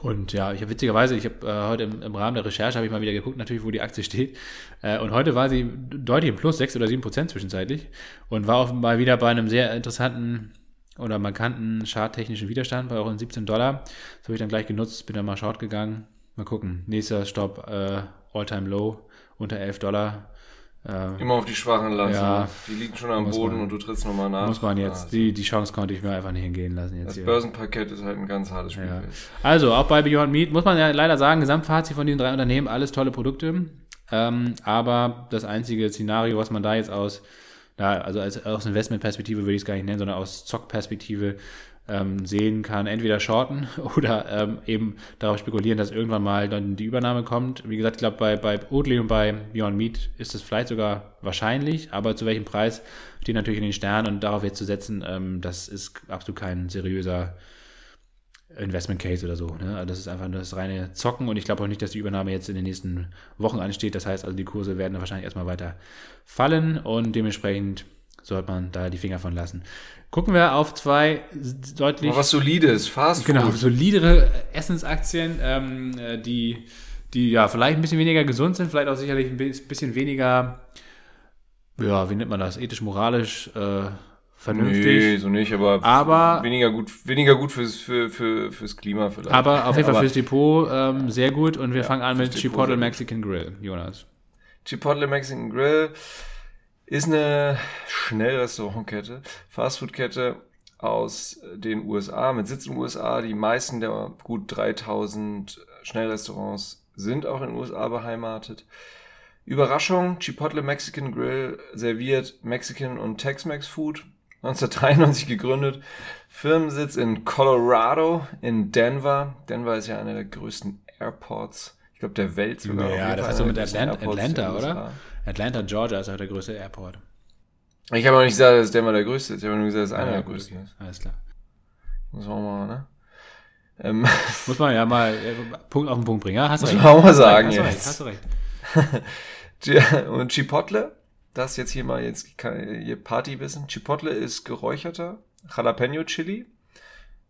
Und ja, ich habe witzigerweise, ich habe äh, heute im, im, Rahmen der Recherche habe ich mal wieder geguckt, natürlich, wo die Aktie steht. Äh, und heute war sie deutlich im Plus, 6 oder 7 Prozent zwischenzeitlich. Und war auch mal wieder bei einem sehr interessanten oder markanten charttechnischen Widerstand, bei auch in 17 Dollar. Das habe ich dann gleich genutzt, bin dann mal short gegangen. Mal gucken. Nächster Stopp, äh, All-Time Low, unter 11 Dollar. Äh, Immer auf die Schwachen lassen. Ja, die liegen schon am Boden man, und du trittst nochmal nach. Muss man jetzt. Also. Die, die Chance konnte ich mir einfach nicht hingehen lassen. Jetzt das hier. Börsenparkett ist halt ein ganz hartes Spiel. Ja. Also, auch bei Beyond Meat muss man ja leider sagen, Gesamtfazit von diesen drei Unternehmen, alles tolle Produkte. Ähm, aber das einzige Szenario, was man da jetzt aus, ja, also als, aus Investmentperspektive würde ich es gar nicht nennen, sondern aus Zockperspektive ähm, sehen kann, entweder shorten oder ähm, eben darauf spekulieren, dass irgendwann mal dann die Übernahme kommt. Wie gesagt, ich glaube, bei, bei Oatly und bei Beyond Meat ist es vielleicht sogar wahrscheinlich, aber zu welchem Preis steht natürlich in den Sternen und darauf jetzt zu setzen, ähm, das ist absolut kein seriöser Investment Case oder so. Ne? Also das ist einfach nur das reine Zocken und ich glaube auch nicht, dass die Übernahme jetzt in den nächsten Wochen ansteht. Das heißt also, die Kurse werden wahrscheinlich erstmal weiter fallen und dementsprechend sollte man da die Finger von lassen. Gucken wir auf zwei deutlich. Mal was Solides, Fast Food. Genau, solidere Essensaktien, ähm, äh, die, die ja vielleicht ein bisschen weniger gesund sind, vielleicht auch sicherlich ein bisschen weniger, ja, wie nennt man das, ethisch-moralisch äh, vernünftig. Nee, so nicht, aber, aber weniger gut, weniger gut fürs, für, für, fürs Klima vielleicht. Aber auf jeden Fall fürs Depot ähm, sehr gut und wir ja, fangen an mit Chipotle Mexican Grill, Jonas. Chipotle Mexican Grill ist eine Schnellrestaurantkette, Fastfoodkette aus den USA, mit Sitz in den USA. Die meisten der gut 3000 Schnellrestaurants sind auch in den USA beheimatet. Überraschung, Chipotle Mexican Grill serviert Mexican und Tex-Mex Food. 1993 gegründet. Firmensitz in Colorado, in Denver. Denver ist ja einer der größten Airports, ich glaube, der Welt sogar. Ja, das ist so mit Atlanta, Atlanta oder? Atlanta, Georgia ist auch der größte Airport. Ich habe auch nicht gesagt, dass Denver der größte ist. Ich habe nur gesagt, dass einer ja, der größten ist. Alles klar. Muss man mal, ne? Ähm. Muss man ja mal äh, Punkt auf den Punkt bringen. Ja, hast du recht. Muss man auch mal sagen hast jetzt. Hast du recht. Hast du recht. Und Chipotle, das jetzt hier mal jetzt ihr Partywissen. Chipotle ist geräucherter Jalapeno Chili.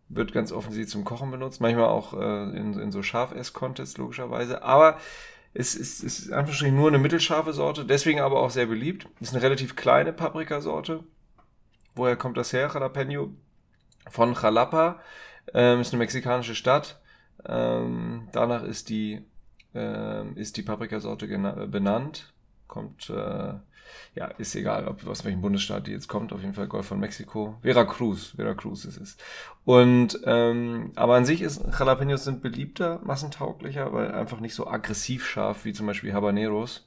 Wird ganz offensiv zum Kochen benutzt. Manchmal auch äh, in, in so Scharf-Ess-Contests logischerweise. Aber es ist, ist einfach nur eine mittelscharfe Sorte, deswegen aber auch sehr beliebt. Ist eine relativ kleine Paprikasorte. Woher kommt das her, Jalapeno? Von Jalapa. Ähm, ist eine mexikanische Stadt. Ähm, danach ist die, ähm, ist die Paprikasorte benannt. Kommt äh, ja, ist egal, ob, aus welchem Bundesstaat die jetzt kommt, auf jeden Fall Golf von Mexiko. Veracruz, Veracruz ist es. Und, ähm, aber an sich ist, Jalapenos sind beliebter, massentauglicher, weil einfach nicht so aggressiv scharf wie zum Beispiel Habaneros.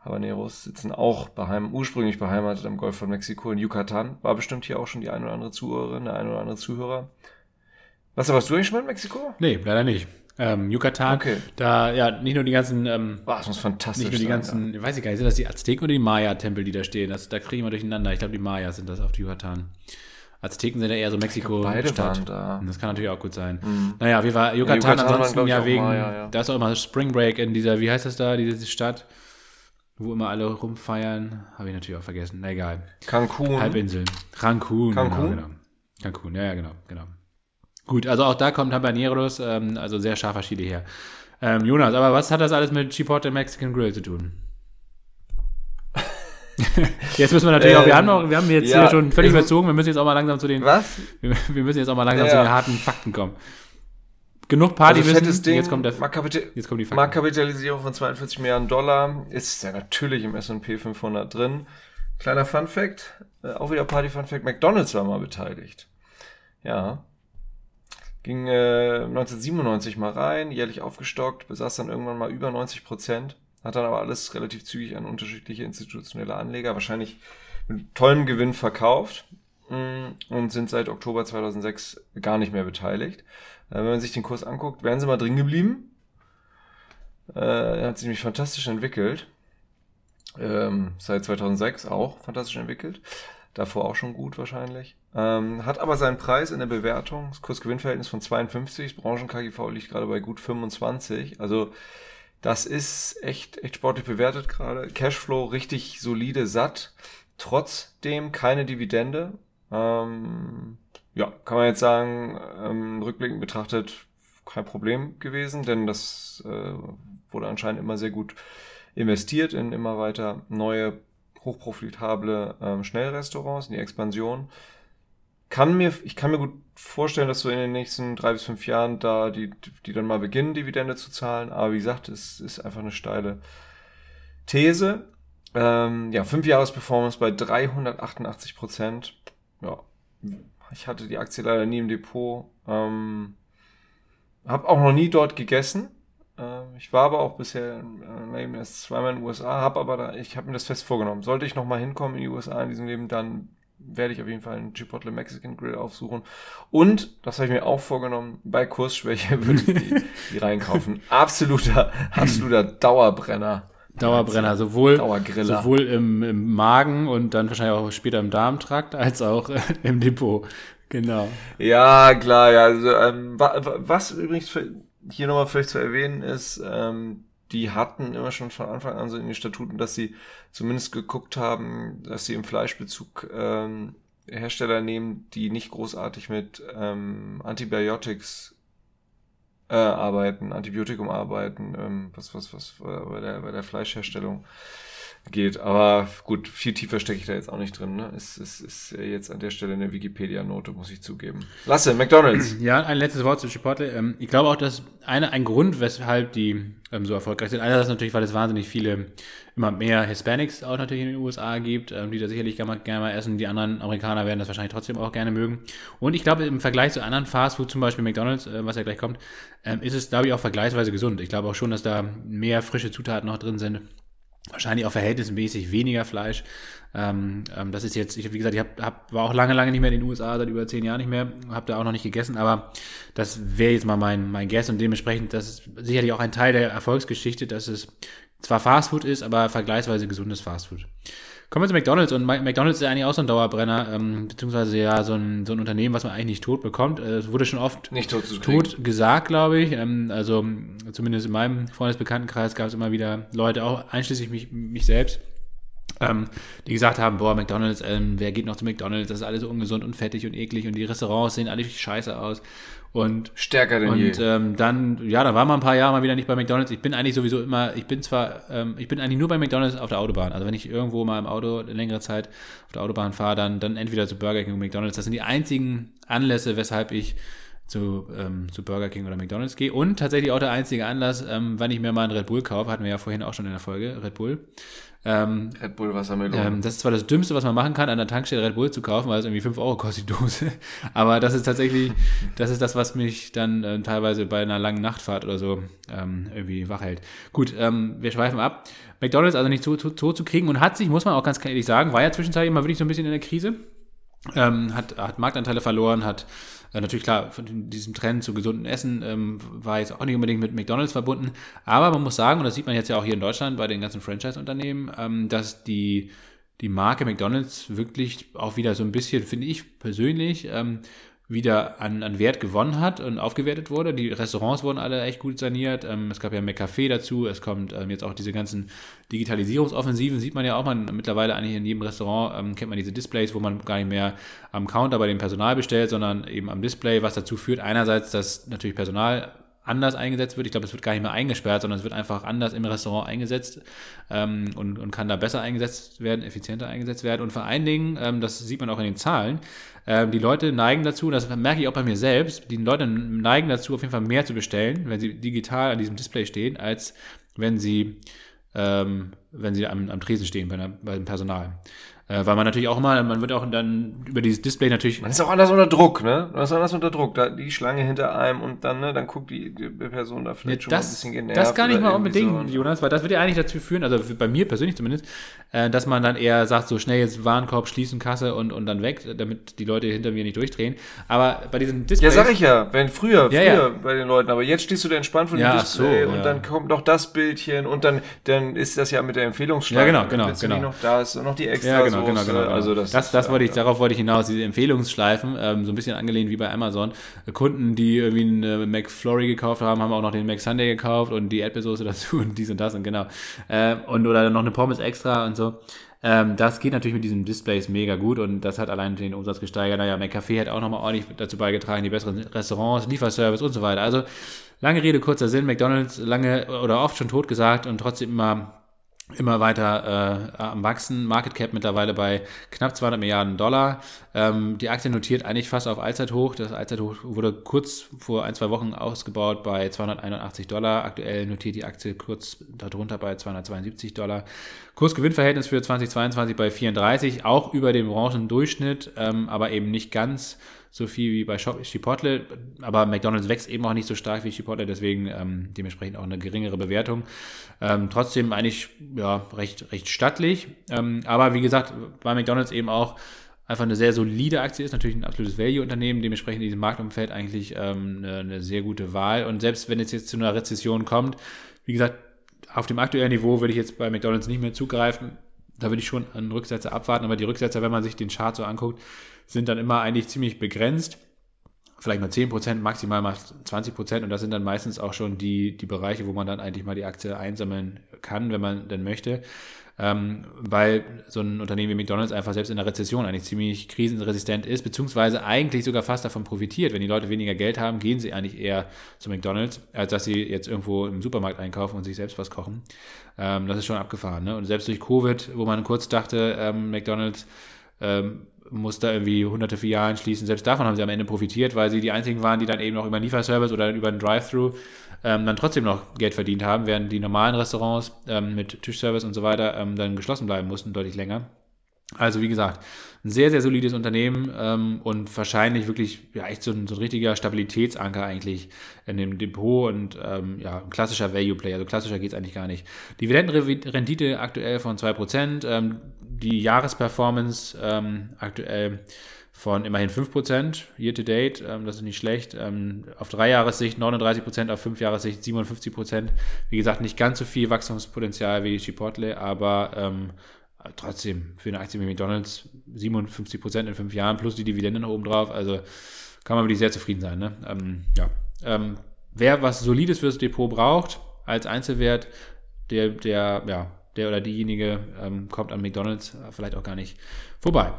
Habaneros sitzen auch beheim, ursprünglich beheimatet am Golf von Mexiko in Yucatan. War bestimmt hier auch schon die ein oder andere Zuhörerin, der ein oder andere Zuhörer. Was, warst du eigentlich schon mal in Mexiko? Nee, leider nicht ähm, Yucatan. Okay. Da, ja, nicht nur die ganzen, ähm, Boah, das muss fantastisch Nicht nur die sein, ganzen, ja. weiß ich gar nicht, sind das die Azteken oder die Maya-Tempel, die da stehen? Das, da kriegen wir durcheinander. Ich glaube, die Maya sind das auf Yucatan. Azteken sind ja eher so Mexiko beide Stadt. Da. Das kann natürlich auch gut sein. Mhm. Naja, wie war Yucatan, ja, Yucatan ansonsten ja wegen, Maya, ja. da ist auch immer Spring Break in dieser, wie heißt das da, diese Stadt, wo immer alle rumfeiern. Habe ich natürlich auch vergessen. Na egal. Cancun. Halbinseln. Cancun. Cancun. Genau, genau. Cancun, ja, ja, genau, genau. Gut, also auch da kommt Habaneros, ähm, also sehr scharfer Chili her. Ähm, Jonas, aber was hat das alles mit Chipotle Mexican Grill zu tun? jetzt müssen wir natürlich ähm, auch, wir haben, noch, wir haben jetzt ja, hier schon völlig überzogen, wir müssen jetzt auch mal langsam zu den, was? Wir, wir müssen jetzt auch mal langsam ja. zu den harten Fakten kommen. Genug Partywissen, also jetzt kommt der, jetzt kommt die Fakten. Marktkapitalisierung von 42 Milliarden Dollar ist ja natürlich im S&P 500 drin. Kleiner Fun Fact, äh, auch wieder Party Fun Fact, McDonald's war mal beteiligt. Ja, Ging äh, 1997 mal rein, jährlich aufgestockt, besaß dann irgendwann mal über 90 Prozent, hat dann aber alles relativ zügig an unterschiedliche institutionelle Anleger, wahrscheinlich mit tollem Gewinn verkauft mm, und sind seit Oktober 2006 gar nicht mehr beteiligt. Äh, wenn man sich den Kurs anguckt, wären sie mal drin geblieben. Äh, er hat sich nämlich fantastisch entwickelt. Ähm, seit 2006 auch fantastisch entwickelt. Davor auch schon gut wahrscheinlich. Ähm, hat aber seinen Preis in der Bewertung, das Kursgewinnverhältnis von 52, Branchen-KGV liegt gerade bei gut 25. Also das ist echt, echt sportlich bewertet gerade. Cashflow richtig solide, satt. Trotzdem keine Dividende. Ähm, ja, kann man jetzt sagen, ähm, rückblickend betrachtet kein Problem gewesen, denn das äh, wurde anscheinend immer sehr gut investiert in immer weiter neue hochprofitable ähm, Schnellrestaurants, in die Expansion. Kann mir, ich kann mir gut vorstellen, dass so in den nächsten drei bis fünf Jahren da die, die dann mal beginnen, Dividende zu zahlen. Aber wie gesagt, es ist einfach eine steile These. Ähm, ja, fünf Jahres-Performance bei 388 Prozent. Ja, ich hatte die Aktie leider nie im Depot. Ähm, habe auch noch nie dort gegessen. Ähm, ich war aber auch bisher äh, erst zweimal in den USA, habe aber da, ich habe mir das fest vorgenommen. Sollte ich nochmal hinkommen in die USA in diesem Leben, dann werde ich auf jeden Fall einen Chipotle Mexican Grill aufsuchen. Und, das habe ich mir auch vorgenommen, bei Kursschwäche würde ich die, die reinkaufen. Absoluter, absoluter Dauerbrenner. Dauerbrenner, sowohl, sowohl im, im, Magen und dann wahrscheinlich auch später im Darmtrakt, als auch äh, im Depot. Genau. Ja, klar, ja. Also, ähm, was übrigens für, hier nochmal vielleicht zu erwähnen ist, ähm, die hatten immer schon von Anfang an so in den Statuten, dass sie zumindest geguckt haben, dass sie im Fleischbezug ähm, Hersteller nehmen, die nicht großartig mit ähm, Antibiotics äh, arbeiten, Antibiotikum arbeiten, ähm, was, was, was bei der, bei der Fleischherstellung geht. Aber gut, viel tiefer stecke ich da jetzt auch nicht drin. Ne? Es, es ist jetzt an der Stelle eine Wikipedia-Note, muss ich zugeben. Lasse, McDonalds. Ja, ein letztes Wort zu Chipotle. Ähm, ich glaube auch, dass eine, ein Grund, weshalb die ähm, so erfolgreich sind, einerseits natürlich, weil es wahnsinnig viele, immer mehr Hispanics auch natürlich in den USA gibt, ähm, die da sicherlich gerne mal, gerne mal essen. Die anderen Amerikaner werden das wahrscheinlich trotzdem auch gerne mögen. Und ich glaube, im Vergleich zu anderen Fastfood, zum Beispiel McDonalds, äh, was ja gleich kommt, ist es, glaube ich, auch vergleichsweise gesund. Ich glaube auch schon, dass da mehr frische Zutaten noch drin sind Wahrscheinlich auch verhältnismäßig weniger Fleisch. Ähm, ähm, das ist jetzt, ich, wie gesagt, ich hab, hab, war auch lange, lange nicht mehr in den USA, seit über zehn Jahren nicht mehr, habe da auch noch nicht gegessen, aber das wäre jetzt mal mein, mein Guess und dementsprechend, das ist sicherlich auch ein Teil der Erfolgsgeschichte, dass es zwar Fastfood ist, aber vergleichsweise gesundes Fastfood. Kommen wir zu McDonalds und McDonalds ist ja eigentlich auch so ein Dauerbrenner, ähm, beziehungsweise ja so ein, so ein Unternehmen, was man eigentlich nicht tot bekommt. Äh, es wurde schon oft nicht tot, tot gesagt, glaube ich. Ähm, also zumindest in meinem Freundesbekanntenkreis gab es immer wieder Leute, auch einschließlich mich, mich selbst, ähm, die gesagt haben, boah, McDonalds, ähm, wer geht noch zu McDonalds, das ist alles so ungesund und fettig und eklig und die Restaurants sehen alle scheiße aus. Und stärker denn und, je. Ähm, dann, ja, da war man ein paar Jahre mal wieder nicht bei McDonalds. Ich bin eigentlich sowieso immer, ich bin zwar, ähm, ich bin eigentlich nur bei McDonalds auf der Autobahn. Also wenn ich irgendwo mal im Auto eine längere Zeit auf der Autobahn fahre, dann, dann entweder zu Burger King und McDonalds. Das sind die einzigen Anlässe, weshalb ich zu, ähm, zu Burger King oder McDonalds gehe. Und tatsächlich auch der einzige Anlass, ähm, wann ich mir mal einen Red Bull kaufe, hatten wir ja vorhin auch schon in der Folge, Red Bull. Ähm, Red Bull Wassermelone. Ähm, das ist zwar das Dümmste, was man machen kann, an der Tankstelle Red Bull zu kaufen, weil es irgendwie 5 Euro kostet die Dose. Aber das ist tatsächlich, das ist das, was mich dann äh, teilweise bei einer langen Nachtfahrt oder so ähm, irgendwie wach hält. Gut, ähm, wir schweifen ab. McDonalds also nicht tot zu, zu, zu kriegen und hat sich, muss man auch ganz ehrlich sagen, war ja zwischenzeitlich immer wirklich so ein bisschen in der Krise. Ähm, hat, hat Marktanteile verloren, hat äh, natürlich klar, von diesem Trend zu gesunden Essen ähm, war jetzt auch nicht unbedingt mit McDonalds verbunden. Aber man muss sagen, und das sieht man jetzt ja auch hier in Deutschland bei den ganzen Franchise-Unternehmen, ähm, dass die, die Marke McDonalds wirklich auch wieder so ein bisschen, finde ich persönlich, ähm, wieder an, an Wert gewonnen hat und aufgewertet wurde. Die Restaurants wurden alle echt gut saniert. Ähm, es gab ja McCafé dazu. Es kommt ähm, jetzt auch diese ganzen Digitalisierungsoffensiven, sieht man ja auch mal mittlerweile eigentlich in jedem Restaurant, ähm, kennt man diese Displays, wo man gar nicht mehr am Counter bei dem Personal bestellt, sondern eben am Display, was dazu führt, einerseits, dass natürlich Personal anders eingesetzt wird. Ich glaube, es wird gar nicht mehr eingesperrt, sondern es wird einfach anders im Restaurant eingesetzt ähm, und, und kann da besser eingesetzt werden, effizienter eingesetzt werden. Und vor allen Dingen, ähm, das sieht man auch in den Zahlen, ähm, die Leute neigen dazu, das merke ich auch bei mir selbst, die Leute neigen dazu, auf jeden Fall mehr zu bestellen, wenn sie digital an diesem Display stehen, als wenn sie, ähm, wenn sie am, am Tresen stehen bei, der, bei dem Personal. Äh, weil man natürlich auch immer, man wird auch dann über dieses Display natürlich. Man ist auch anders unter Druck, ne? Man ist anders unter Druck. Da die Schlange hinter einem und dann, ne, dann guckt die, die Person da vielleicht ja, schon das, mal ein bisschen genervt. Das gar nicht mal unbedingt, so. Jonas, weil das wird ja eigentlich dazu führen, also bei mir persönlich zumindest, äh, dass man dann eher sagt, so schnell jetzt Warenkorb schließen, Kasse und, und dann weg, damit die Leute hinter mir nicht durchdrehen. Aber bei diesem Display. Ja, sag ich ja, wenn früher, früher ja, bei den Leuten, aber jetzt stehst du da entspannt vor dem ja, Display so, und dann kommt noch das Bildchen und dann, dann ist das ja mit der Empfehlungsschlange. Ja, genau, genau, genau. Noch da ist noch die extra Ja, genau, genau, genau, genau. Also das, das, das wollte ich, darauf wollte ich hinaus, diese Empfehlungsschleifen, ähm, so ein bisschen angelehnt wie bei Amazon. Kunden, die irgendwie einen McFlurry gekauft haben, haben auch noch den McSunday gekauft und die Erdbeersoße dazu und dies und das und genau. Äh, und oder noch eine Pommes extra und so. Ähm, das geht natürlich mit diesen Displays mega gut und das hat allein den Umsatz gesteigert. Naja, McCafé hat auch nochmal ordentlich dazu beigetragen, die besseren Restaurants, Lieferservice und so weiter. Also lange Rede, kurzer Sinn. McDonalds lange oder oft schon tot gesagt und trotzdem immer immer weiter äh, am Wachsen. Market Cap mittlerweile bei knapp 200 Milliarden Dollar. Ähm, die Aktie notiert eigentlich fast auf Allzeithoch. Das Allzeithoch wurde kurz vor ein, zwei Wochen ausgebaut bei 281 Dollar. Aktuell notiert die Aktie kurz darunter bei 272 Dollar. Kursgewinnverhältnis für 2022 bei 34, auch über dem Branchendurchschnitt, ähm, aber eben nicht ganz so viel wie bei Chipotle, aber McDonald's wächst eben auch nicht so stark wie Chipotle, deswegen ähm, dementsprechend auch eine geringere Bewertung. Ähm, trotzdem eigentlich ja, recht, recht stattlich, ähm, aber wie gesagt, bei McDonald's eben auch einfach eine sehr solide Aktie ist, natürlich ein absolutes Value-Unternehmen, dementsprechend in diesem Marktumfeld eigentlich ähm, eine, eine sehr gute Wahl. Und selbst wenn es jetzt zu einer Rezession kommt, wie gesagt, auf dem aktuellen Niveau würde ich jetzt bei McDonald's nicht mehr zugreifen. Da würde ich schon einen Rücksetzer abwarten, aber die Rücksetzer, wenn man sich den Chart so anguckt, sind dann immer eigentlich ziemlich begrenzt. Vielleicht mal 10%, maximal mal 20% und das sind dann meistens auch schon die, die Bereiche, wo man dann eigentlich mal die Aktie einsammeln kann, wenn man denn möchte. Ähm, weil so ein Unternehmen wie McDonalds einfach selbst in der Rezession eigentlich ziemlich krisenresistent ist, beziehungsweise eigentlich sogar fast davon profitiert. Wenn die Leute weniger Geld haben, gehen sie eigentlich eher zu McDonalds, als dass sie jetzt irgendwo im Supermarkt einkaufen und sich selbst was kochen. Ähm, das ist schon abgefahren. Ne? Und selbst durch Covid, wo man kurz dachte, ähm, McDonalds ähm, muss da irgendwie hunderte Filialen schließen. Selbst davon haben sie am Ende profitiert, weil sie die einzigen waren, die dann eben noch über einen Lieferservice oder über einen Drive-Thru ähm, dann trotzdem noch Geld verdient haben, während die normalen Restaurants ähm, mit Tischservice und so weiter ähm, dann geschlossen bleiben mussten, deutlich länger. Also wie gesagt, ein sehr, sehr solides Unternehmen ähm, und wahrscheinlich wirklich ja, echt so ein, so ein, richtiger Stabilitätsanker eigentlich in dem Depot und ähm, ja, ein klassischer Value-Player. Also klassischer geht es eigentlich gar nicht. Dividendenrendite aktuell von 2%, ähm, die Jahresperformance ähm, aktuell von immerhin 5% year to date, ähm, das ist nicht schlecht. Ähm, auf drei Jahressicht 39%, auf fünf Jahressicht 57%. Wie gesagt, nicht ganz so viel Wachstumspotenzial wie Chipotle, aber ähm, trotzdem für eine Aktie wie McDonalds 57 Prozent in fünf Jahren plus die Dividende noch oben drauf. Also kann man wirklich sehr zufrieden sein. Ne? Ähm, ja. Ähm, wer was Solides fürs Depot braucht als Einzelwert, der, der, ja, der oder diejenige ähm, kommt an McDonalds vielleicht auch gar nicht vorbei.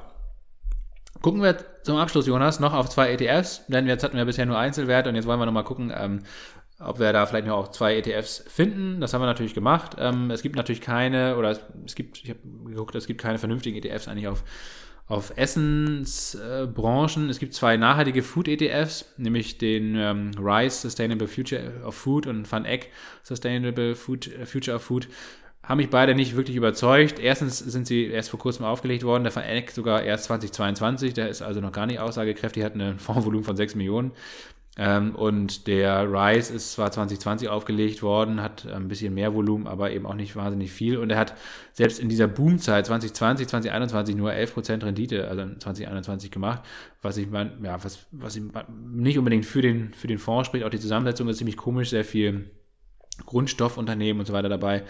Gucken wir zum Abschluss, Jonas, noch auf zwei ETFs, denn jetzt hatten wir bisher nur Einzelwerte und jetzt wollen wir nochmal gucken, ähm, ob wir da vielleicht noch auch zwei ETFs finden. Das haben wir natürlich gemacht. Ähm, es gibt natürlich keine, oder es gibt, ich habe geguckt, es gibt keine vernünftigen ETFs eigentlich auf, auf Essensbranchen. Äh, es gibt zwei nachhaltige Food-ETFs, nämlich den ähm, RISE Sustainable Future of Food und FunEgg Sustainable Food, Future of Food. Haben mich beide nicht wirklich überzeugt. Erstens sind sie erst vor kurzem aufgelegt worden, der FunEgg sogar erst 2022, der ist also noch gar nicht aussagekräftig, hat ein Fondsvolumen von 6 Millionen. Ähm, und der Rise ist zwar 2020 aufgelegt worden, hat ein bisschen mehr Volumen, aber eben auch nicht wahnsinnig viel. Und er hat selbst in dieser Boomzeit 2020, 2021 nur 11% Rendite, also 2021 gemacht, was ich mein, ja, was, was ich nicht unbedingt für den, für den Fonds spricht. Auch die Zusammensetzung ist ziemlich komisch, sehr viel Grundstoffunternehmen und so weiter dabei.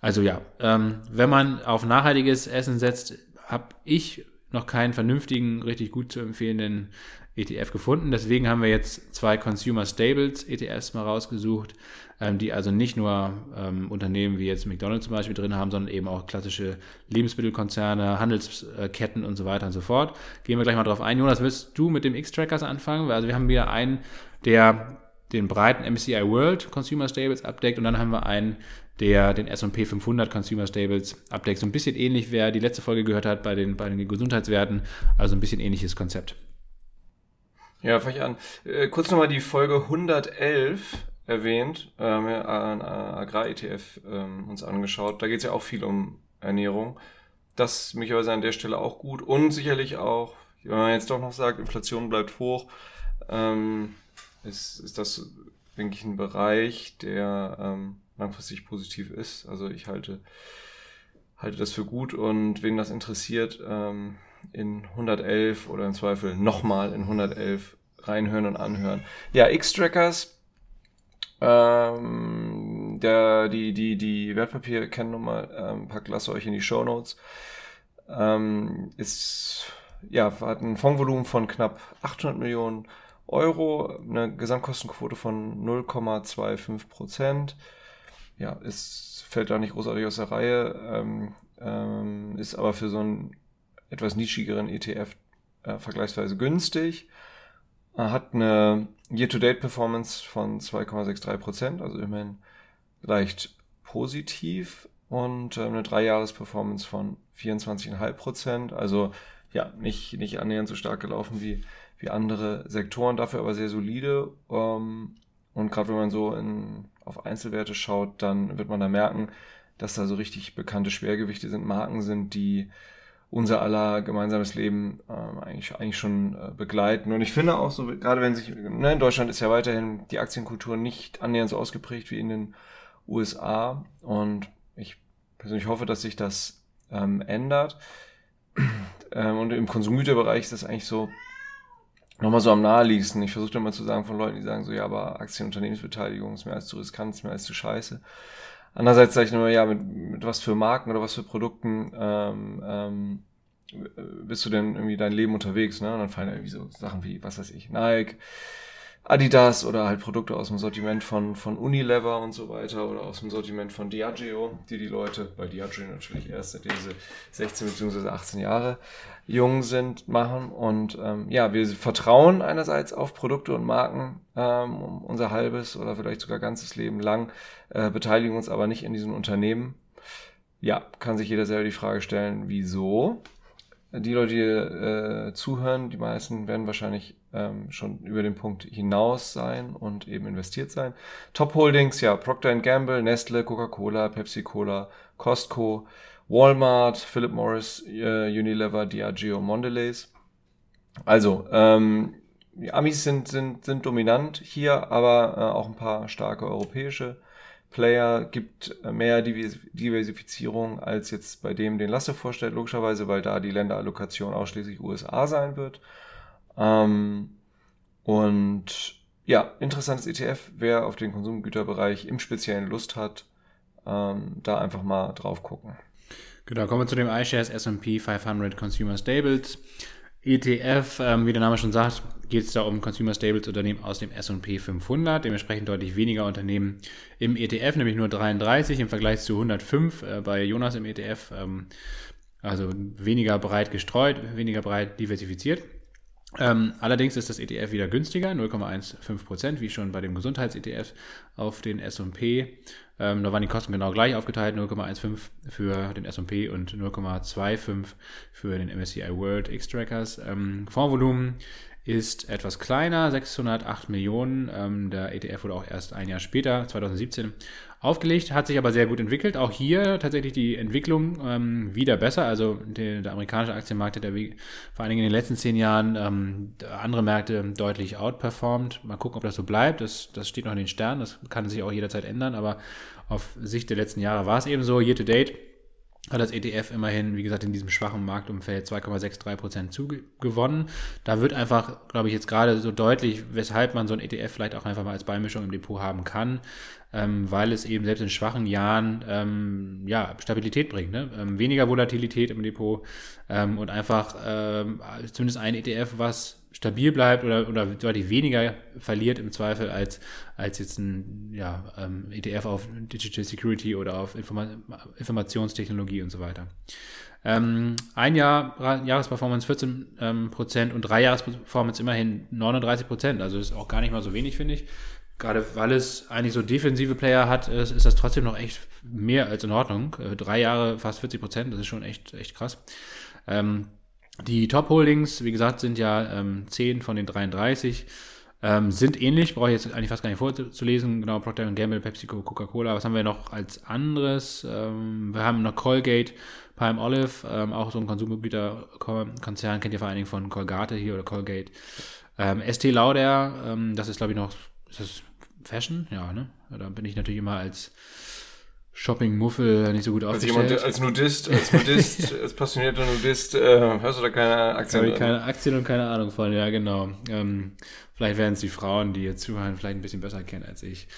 Also ja, ähm, wenn man auf nachhaltiges Essen setzt, habe ich noch keinen vernünftigen, richtig gut zu empfehlenden ETF gefunden. Deswegen haben wir jetzt zwei Consumer Stables ETFs mal rausgesucht, ähm, die also nicht nur ähm, Unternehmen wie jetzt McDonald's zum Beispiel drin haben, sondern eben auch klassische Lebensmittelkonzerne, Handelsketten und so weiter und so fort. Gehen wir gleich mal drauf ein. Jonas, willst du mit dem X-Trackers anfangen? Also wir haben wieder einen, der den breiten MSCI World Consumer Stables abdeckt und dann haben wir einen, der den S&P 500 Consumer Stables abdeckt. So ein bisschen ähnlich, wer die letzte Folge gehört hat bei den, bei den Gesundheitswerten, also ein bisschen ähnliches Konzept. Ja, fange ich an. Äh, kurz nochmal die Folge 111 erwähnt, ähm, ja, an Agrar-ETF ähm, uns angeschaut. Da geht es ja auch viel um Ernährung. das möglicherweise an der Stelle auch gut und sicherlich auch, wenn man jetzt doch noch sagt, Inflation bleibt hoch, ähm, ist, ist das, denke ich, ein Bereich, der ähm, langfristig positiv ist. Also ich halte, halte das für gut und wen das interessiert, ähm, in 111 oder im Zweifel nochmal in 111 reinhören und anhören. Ja, X-Trackers, ähm, der, die, die, die Wertpapier-Kennnummer ähm, packt, lasse euch in die Show Notes. Ähm, ist, ja, hat ein Fondsvolumen von knapp 800 Millionen Euro, eine Gesamtkostenquote von 0,25 Prozent. Ja, es fällt da nicht großartig aus der Reihe, ähm, ähm, ist aber für so einen etwas nischigeren ETF äh, vergleichsweise günstig. Er hat eine Year-to-Date-Performance von 2,63 Prozent, also immerhin leicht positiv und äh, eine Dreijahres-Performance von 24,5 Prozent, also ja, nicht, nicht annähernd so stark gelaufen wie, wie andere Sektoren, dafür aber sehr solide. Ähm, und gerade wenn man so in, auf Einzelwerte schaut, dann wird man da merken, dass da so richtig bekannte Schwergewichte sind, Marken sind, die unser aller gemeinsames Leben ähm, eigentlich, eigentlich schon äh, begleiten. Und ich finde auch so, gerade wenn sich, ne, in Deutschland ist ja weiterhin die Aktienkultur nicht annähernd so ausgeprägt wie in den USA. Und ich persönlich hoffe, dass sich das ähm, ändert. Ähm, und im Konsumgüterbereich ist das eigentlich so nochmal so am naheliegendsten. Ich versuche immer zu sagen von Leuten, die sagen so, ja, aber Aktienunternehmensbeteiligung ist mehr als zu riskant, ist mehr als zu scheiße. Andererseits sage ich nur, ja, mit, mit was für Marken oder was für Produkten ähm, ähm, bist du denn irgendwie dein Leben unterwegs, ne? Und dann fallen da irgendwie so Sachen wie, was weiß ich, Nike, Adidas oder halt Produkte aus dem Sortiment von, von Unilever und so weiter oder aus dem Sortiment von Diageo, die die Leute, weil Diageo natürlich erst seitdem sie 16 bzw. 18 Jahre jung sind, machen. Und ähm, ja, wir vertrauen einerseits auf Produkte und Marken ähm, unser halbes oder vielleicht sogar ganzes Leben lang, äh, beteiligen uns aber nicht in diesen Unternehmen. Ja, kann sich jeder selber die Frage stellen, wieso? Die Leute, die äh, zuhören, die meisten werden wahrscheinlich ähm, schon über den Punkt hinaus sein und eben investiert sein. Top Holdings, ja, Procter Gamble, Nestle, Coca-Cola, Pepsi-Cola, Costco, Walmart, Philip Morris, äh, Unilever, Diageo, Mondelez. Also, ähm, die Amis sind, sind, sind dominant hier, aber äh, auch ein paar starke europäische Player gibt mehr Diversifizierung als jetzt bei dem, den Lasse vorstellt, logischerweise, weil da die Länderallokation ausschließlich USA sein wird. Ähm, und ja, interessantes ETF, wer auf den Konsumgüterbereich im Speziellen Lust hat, ähm, da einfach mal drauf gucken. Genau, kommen wir zu dem iShares S&P 500 Consumer Stables. ETF, ähm, wie der Name schon sagt, geht es da um Consumer Stables Unternehmen aus dem S&P 500, dementsprechend deutlich weniger Unternehmen im ETF, nämlich nur 33 im Vergleich zu 105 äh, bei Jonas im ETF, ähm, also weniger breit gestreut, weniger breit diversifiziert. Ähm, allerdings ist das ETF wieder günstiger, 0,15%, wie schon bei dem Gesundheits-ETF auf den S&P. Ähm, da waren die Kosten genau gleich aufgeteilt, 0,15 für den S&P und 0,25 für den MSCI World X-Trackers. Ähm, Fondsvolumen ist etwas kleiner, 608 Millionen. Ähm, der ETF wurde auch erst ein Jahr später, 2017, aufgelegt, hat sich aber sehr gut entwickelt. Auch hier tatsächlich die Entwicklung ähm, wieder besser. Also der, der, amerikanische Aktienmarkt hat der, vor allen Dingen in den letzten zehn Jahren ähm, andere Märkte deutlich outperformed. Mal gucken, ob das so bleibt. Das, das steht noch in den Sternen. Das kann sich auch jederzeit ändern. Aber auf Sicht der letzten Jahre war es eben so. Year to date hat das ETF immerhin, wie gesagt, in diesem schwachen Marktumfeld 2,63 Prozent zugewonnen. Da wird einfach, glaube ich, jetzt gerade so deutlich, weshalb man so ein ETF vielleicht auch einfach mal als Beimischung im Depot haben kann, ähm, weil es eben selbst in schwachen Jahren ähm, ja, Stabilität bringt. Ne? Ähm, weniger Volatilität im Depot ähm, und einfach ähm, zumindest ein ETF, was stabil bleibt oder, oder deutlich weniger verliert im Zweifel als, als jetzt ein ja, ähm, ETF auf Digital Security oder auf Informa Informationstechnologie und so weiter. Ähm, ein Jahr Jahresperformance 14 ähm, Prozent und drei Jahresperformance immerhin 39 Prozent. Also ist auch gar nicht mal so wenig, finde ich. Gerade weil es eigentlich so defensive Player hat, ist, ist das trotzdem noch echt mehr als in Ordnung. Äh, drei Jahre fast 40 Prozent, das ist schon echt, echt krass. Ähm, die Top-Holdings, wie gesagt, sind ja ähm, 10 von den 33. Ähm, sind ähnlich, brauche ich jetzt eigentlich fast gar nicht vorzulesen. Genau, Procter Gamble, PepsiCo, Coca-Cola. Was haben wir noch als anderes? Ähm, wir haben noch Colgate, Palm Olive, ähm, auch so ein Konsumgüterkonzern, kennt ihr vor allen Dingen von Colgate hier oder Colgate. Ähm, ST Lauder, ähm, das ist glaube ich noch, ist das Fashion? Ja, ne? Da bin ich natürlich immer als Shopping-Muffel nicht so gut als aufgestellt. Jemand, als Nudist, als Nudist, als passionierter Nudist, äh, hast du da keine Aktien? Habe ich keine Aktien und keine Ahnung von, ja genau. Ähm, vielleicht werden es die Frauen, die jetzt zuhören, vielleicht ein bisschen besser kennen als ich.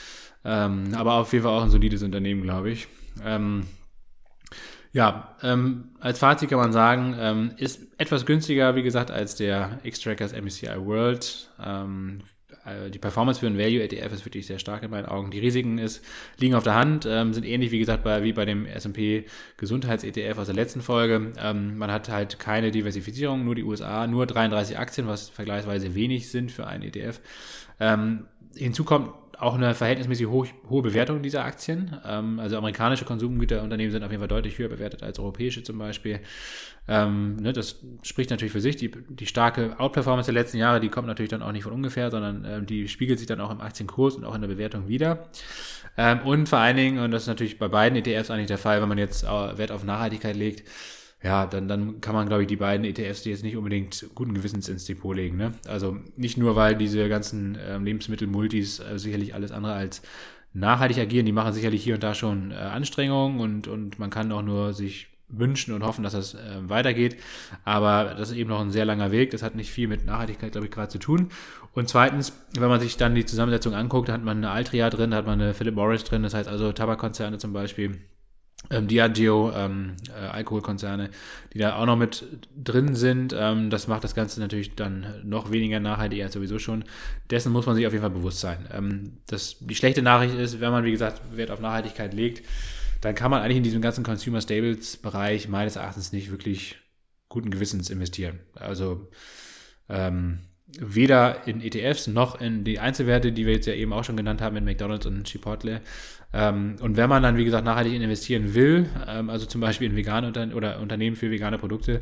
Ähm, aber auf jeden Fall auch ein solides Unternehmen, glaube ich. Ähm, ja, ähm, als Fazit kann man sagen, ähm, ist etwas günstiger, wie gesagt, als der X-Trackers MSCI World. Äh, die Performance für einen Value ETF ist wirklich sehr stark in meinen Augen. Die Risiken ist, liegen auf der Hand, ähm, sind ähnlich wie gesagt bei, wie bei dem S&P Gesundheits ETF aus der letzten Folge. Ähm, man hat halt keine Diversifizierung, nur die USA, nur 33 Aktien, was vergleichsweise wenig sind für einen ETF. Ähm, hinzu kommt auch eine verhältnismäßig hoch, hohe Bewertung dieser Aktien. Ähm, also amerikanische Konsumgüterunternehmen sind auf jeden Fall deutlich höher bewertet als europäische zum Beispiel. Ähm, ne, das spricht natürlich für sich. Die, die starke Outperformance der letzten Jahre, die kommt natürlich dann auch nicht von ungefähr, sondern ähm, die spiegelt sich dann auch im Aktienkurs und auch in der Bewertung wieder. Ähm, und vor allen Dingen, und das ist natürlich bei beiden ETFs eigentlich der Fall, wenn man jetzt Wert auf Nachhaltigkeit legt, ja, dann, dann kann man, glaube ich, die beiden ETFs die jetzt nicht unbedingt guten Gewissens ins Depot legen. Ne? Also nicht nur, weil diese ganzen äh, Lebensmittel-Multis äh, sicherlich alles andere als nachhaltig agieren, die machen sicherlich hier und da schon äh, Anstrengungen und, und man kann auch nur sich wünschen und hoffen, dass das äh, weitergeht. Aber das ist eben noch ein sehr langer Weg. Das hat nicht viel mit Nachhaltigkeit, glaube ich, gerade zu tun. Und zweitens, wenn man sich dann die Zusammensetzung anguckt, hat man eine Altria drin, hat man eine Philip Morris drin, das heißt also Tabakkonzerne zum Beispiel ähm, Diageo, ähm, äh, Alkoholkonzerne, die da auch noch mit drin sind. Ähm, das macht das Ganze natürlich dann noch weniger nachhaltig als sowieso schon. Dessen muss man sich auf jeden Fall bewusst sein. Ähm, das, die schlechte Nachricht ist, wenn man, wie gesagt, Wert auf Nachhaltigkeit legt, dann kann man eigentlich in diesem ganzen Consumer Stables Bereich meines Erachtens nicht wirklich guten Gewissens investieren. Also ähm, weder in ETFs noch in die Einzelwerte, die wir jetzt ja eben auch schon genannt haben, in McDonalds und Chipotle. Ähm, und wenn man dann, wie gesagt, nachhaltig investieren will, ähm, also zum Beispiel in vegane Unter oder Unternehmen für vegane Produkte,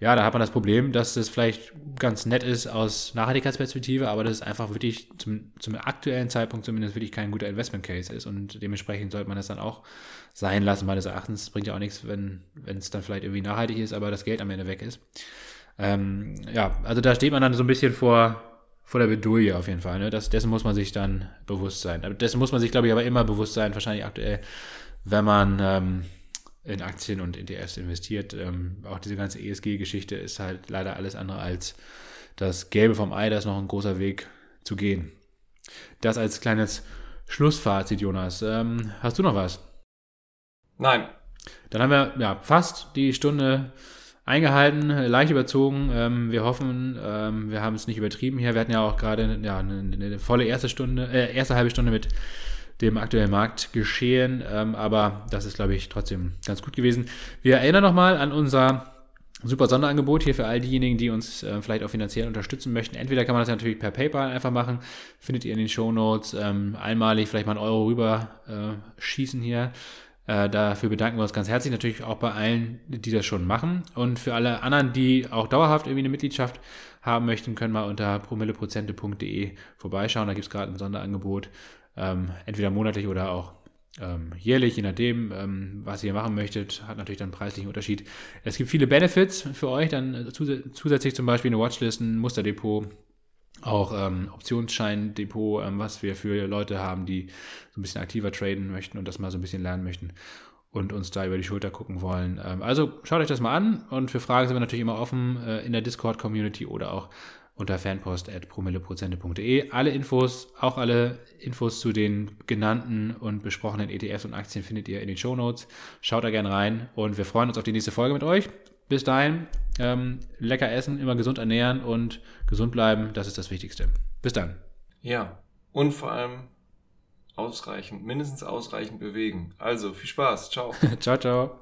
ja, da hat man das Problem, dass das vielleicht ganz nett ist aus Nachhaltigkeitsperspektive, aber das ist einfach wirklich zum, zum aktuellen Zeitpunkt zumindest wirklich kein guter Investment Case ist und dementsprechend sollte man das dann auch sein lassen, meines Erachtens. Das bringt ja auch nichts, wenn es dann vielleicht irgendwie nachhaltig ist, aber das Geld am Ende weg ist. Ähm, ja, also da steht man dann so ein bisschen vor, vor der Bedouille auf jeden Fall. Ne? Das, dessen muss man sich dann bewusst sein. Dessen muss man sich, glaube ich, aber immer bewusst sein, wahrscheinlich aktuell, wenn man ähm, in Aktien und ETFs investiert. Ähm, auch diese ganze ESG-Geschichte ist halt leider alles andere als das Gelbe vom Ei. Da ist noch ein großer Weg zu gehen. Das als kleines Schlussfazit, Jonas. Ähm, hast du noch was? Nein. Dann haben wir ja fast die Stunde eingehalten, leicht überzogen. Ähm, wir hoffen, ähm, wir haben es nicht übertrieben hier. Wir hatten ja auch gerade ja, eine, eine, volle erste Stunde, äh, erste halbe Stunde mit dem aktuellen Marktgeschehen, ähm, aber das ist, glaube ich, trotzdem ganz gut gewesen. Wir erinnern nochmal an unser super Sonderangebot hier für all diejenigen, die uns äh, vielleicht auch finanziell unterstützen möchten. Entweder kann man das natürlich per PayPal einfach machen, findet ihr in den Show Notes, ähm, einmalig vielleicht mal einen Euro rüber äh, schießen hier. Äh, dafür bedanken wir uns ganz herzlich natürlich auch bei allen, die das schon machen. Und für alle anderen, die auch dauerhaft irgendwie eine Mitgliedschaft haben möchten, können wir unter promilleprozente.de vorbeischauen. Da gibt es gerade ein Sonderangebot, ähm, entweder monatlich oder auch ähm, jährlich, je nachdem, ähm, was ihr machen möchtet, hat natürlich dann einen preislichen Unterschied. Es gibt viele Benefits für euch, dann zus zusätzlich zum Beispiel eine Watchlist, ein Musterdepot, auch ähm, Optionsschein-Depot, ähm, was wir für Leute haben, die so ein bisschen aktiver traden möchten und das mal so ein bisschen lernen möchten und uns da über die Schulter gucken wollen. Ähm, also schaut euch das mal an und für Fragen sind wir natürlich immer offen äh, in der Discord-Community oder auch unter fanpost.promilleprozente.de. Alle Infos, auch alle Infos zu den genannten und besprochenen ETFs und Aktien findet ihr in den Show Notes. Schaut da gerne rein und wir freuen uns auf die nächste Folge mit euch. Bis dahin, ähm, lecker essen, immer gesund ernähren und gesund bleiben. Das ist das Wichtigste. Bis dann. Ja, und vor allem ausreichend, mindestens ausreichend bewegen. Also viel Spaß. Ciao. ciao, ciao.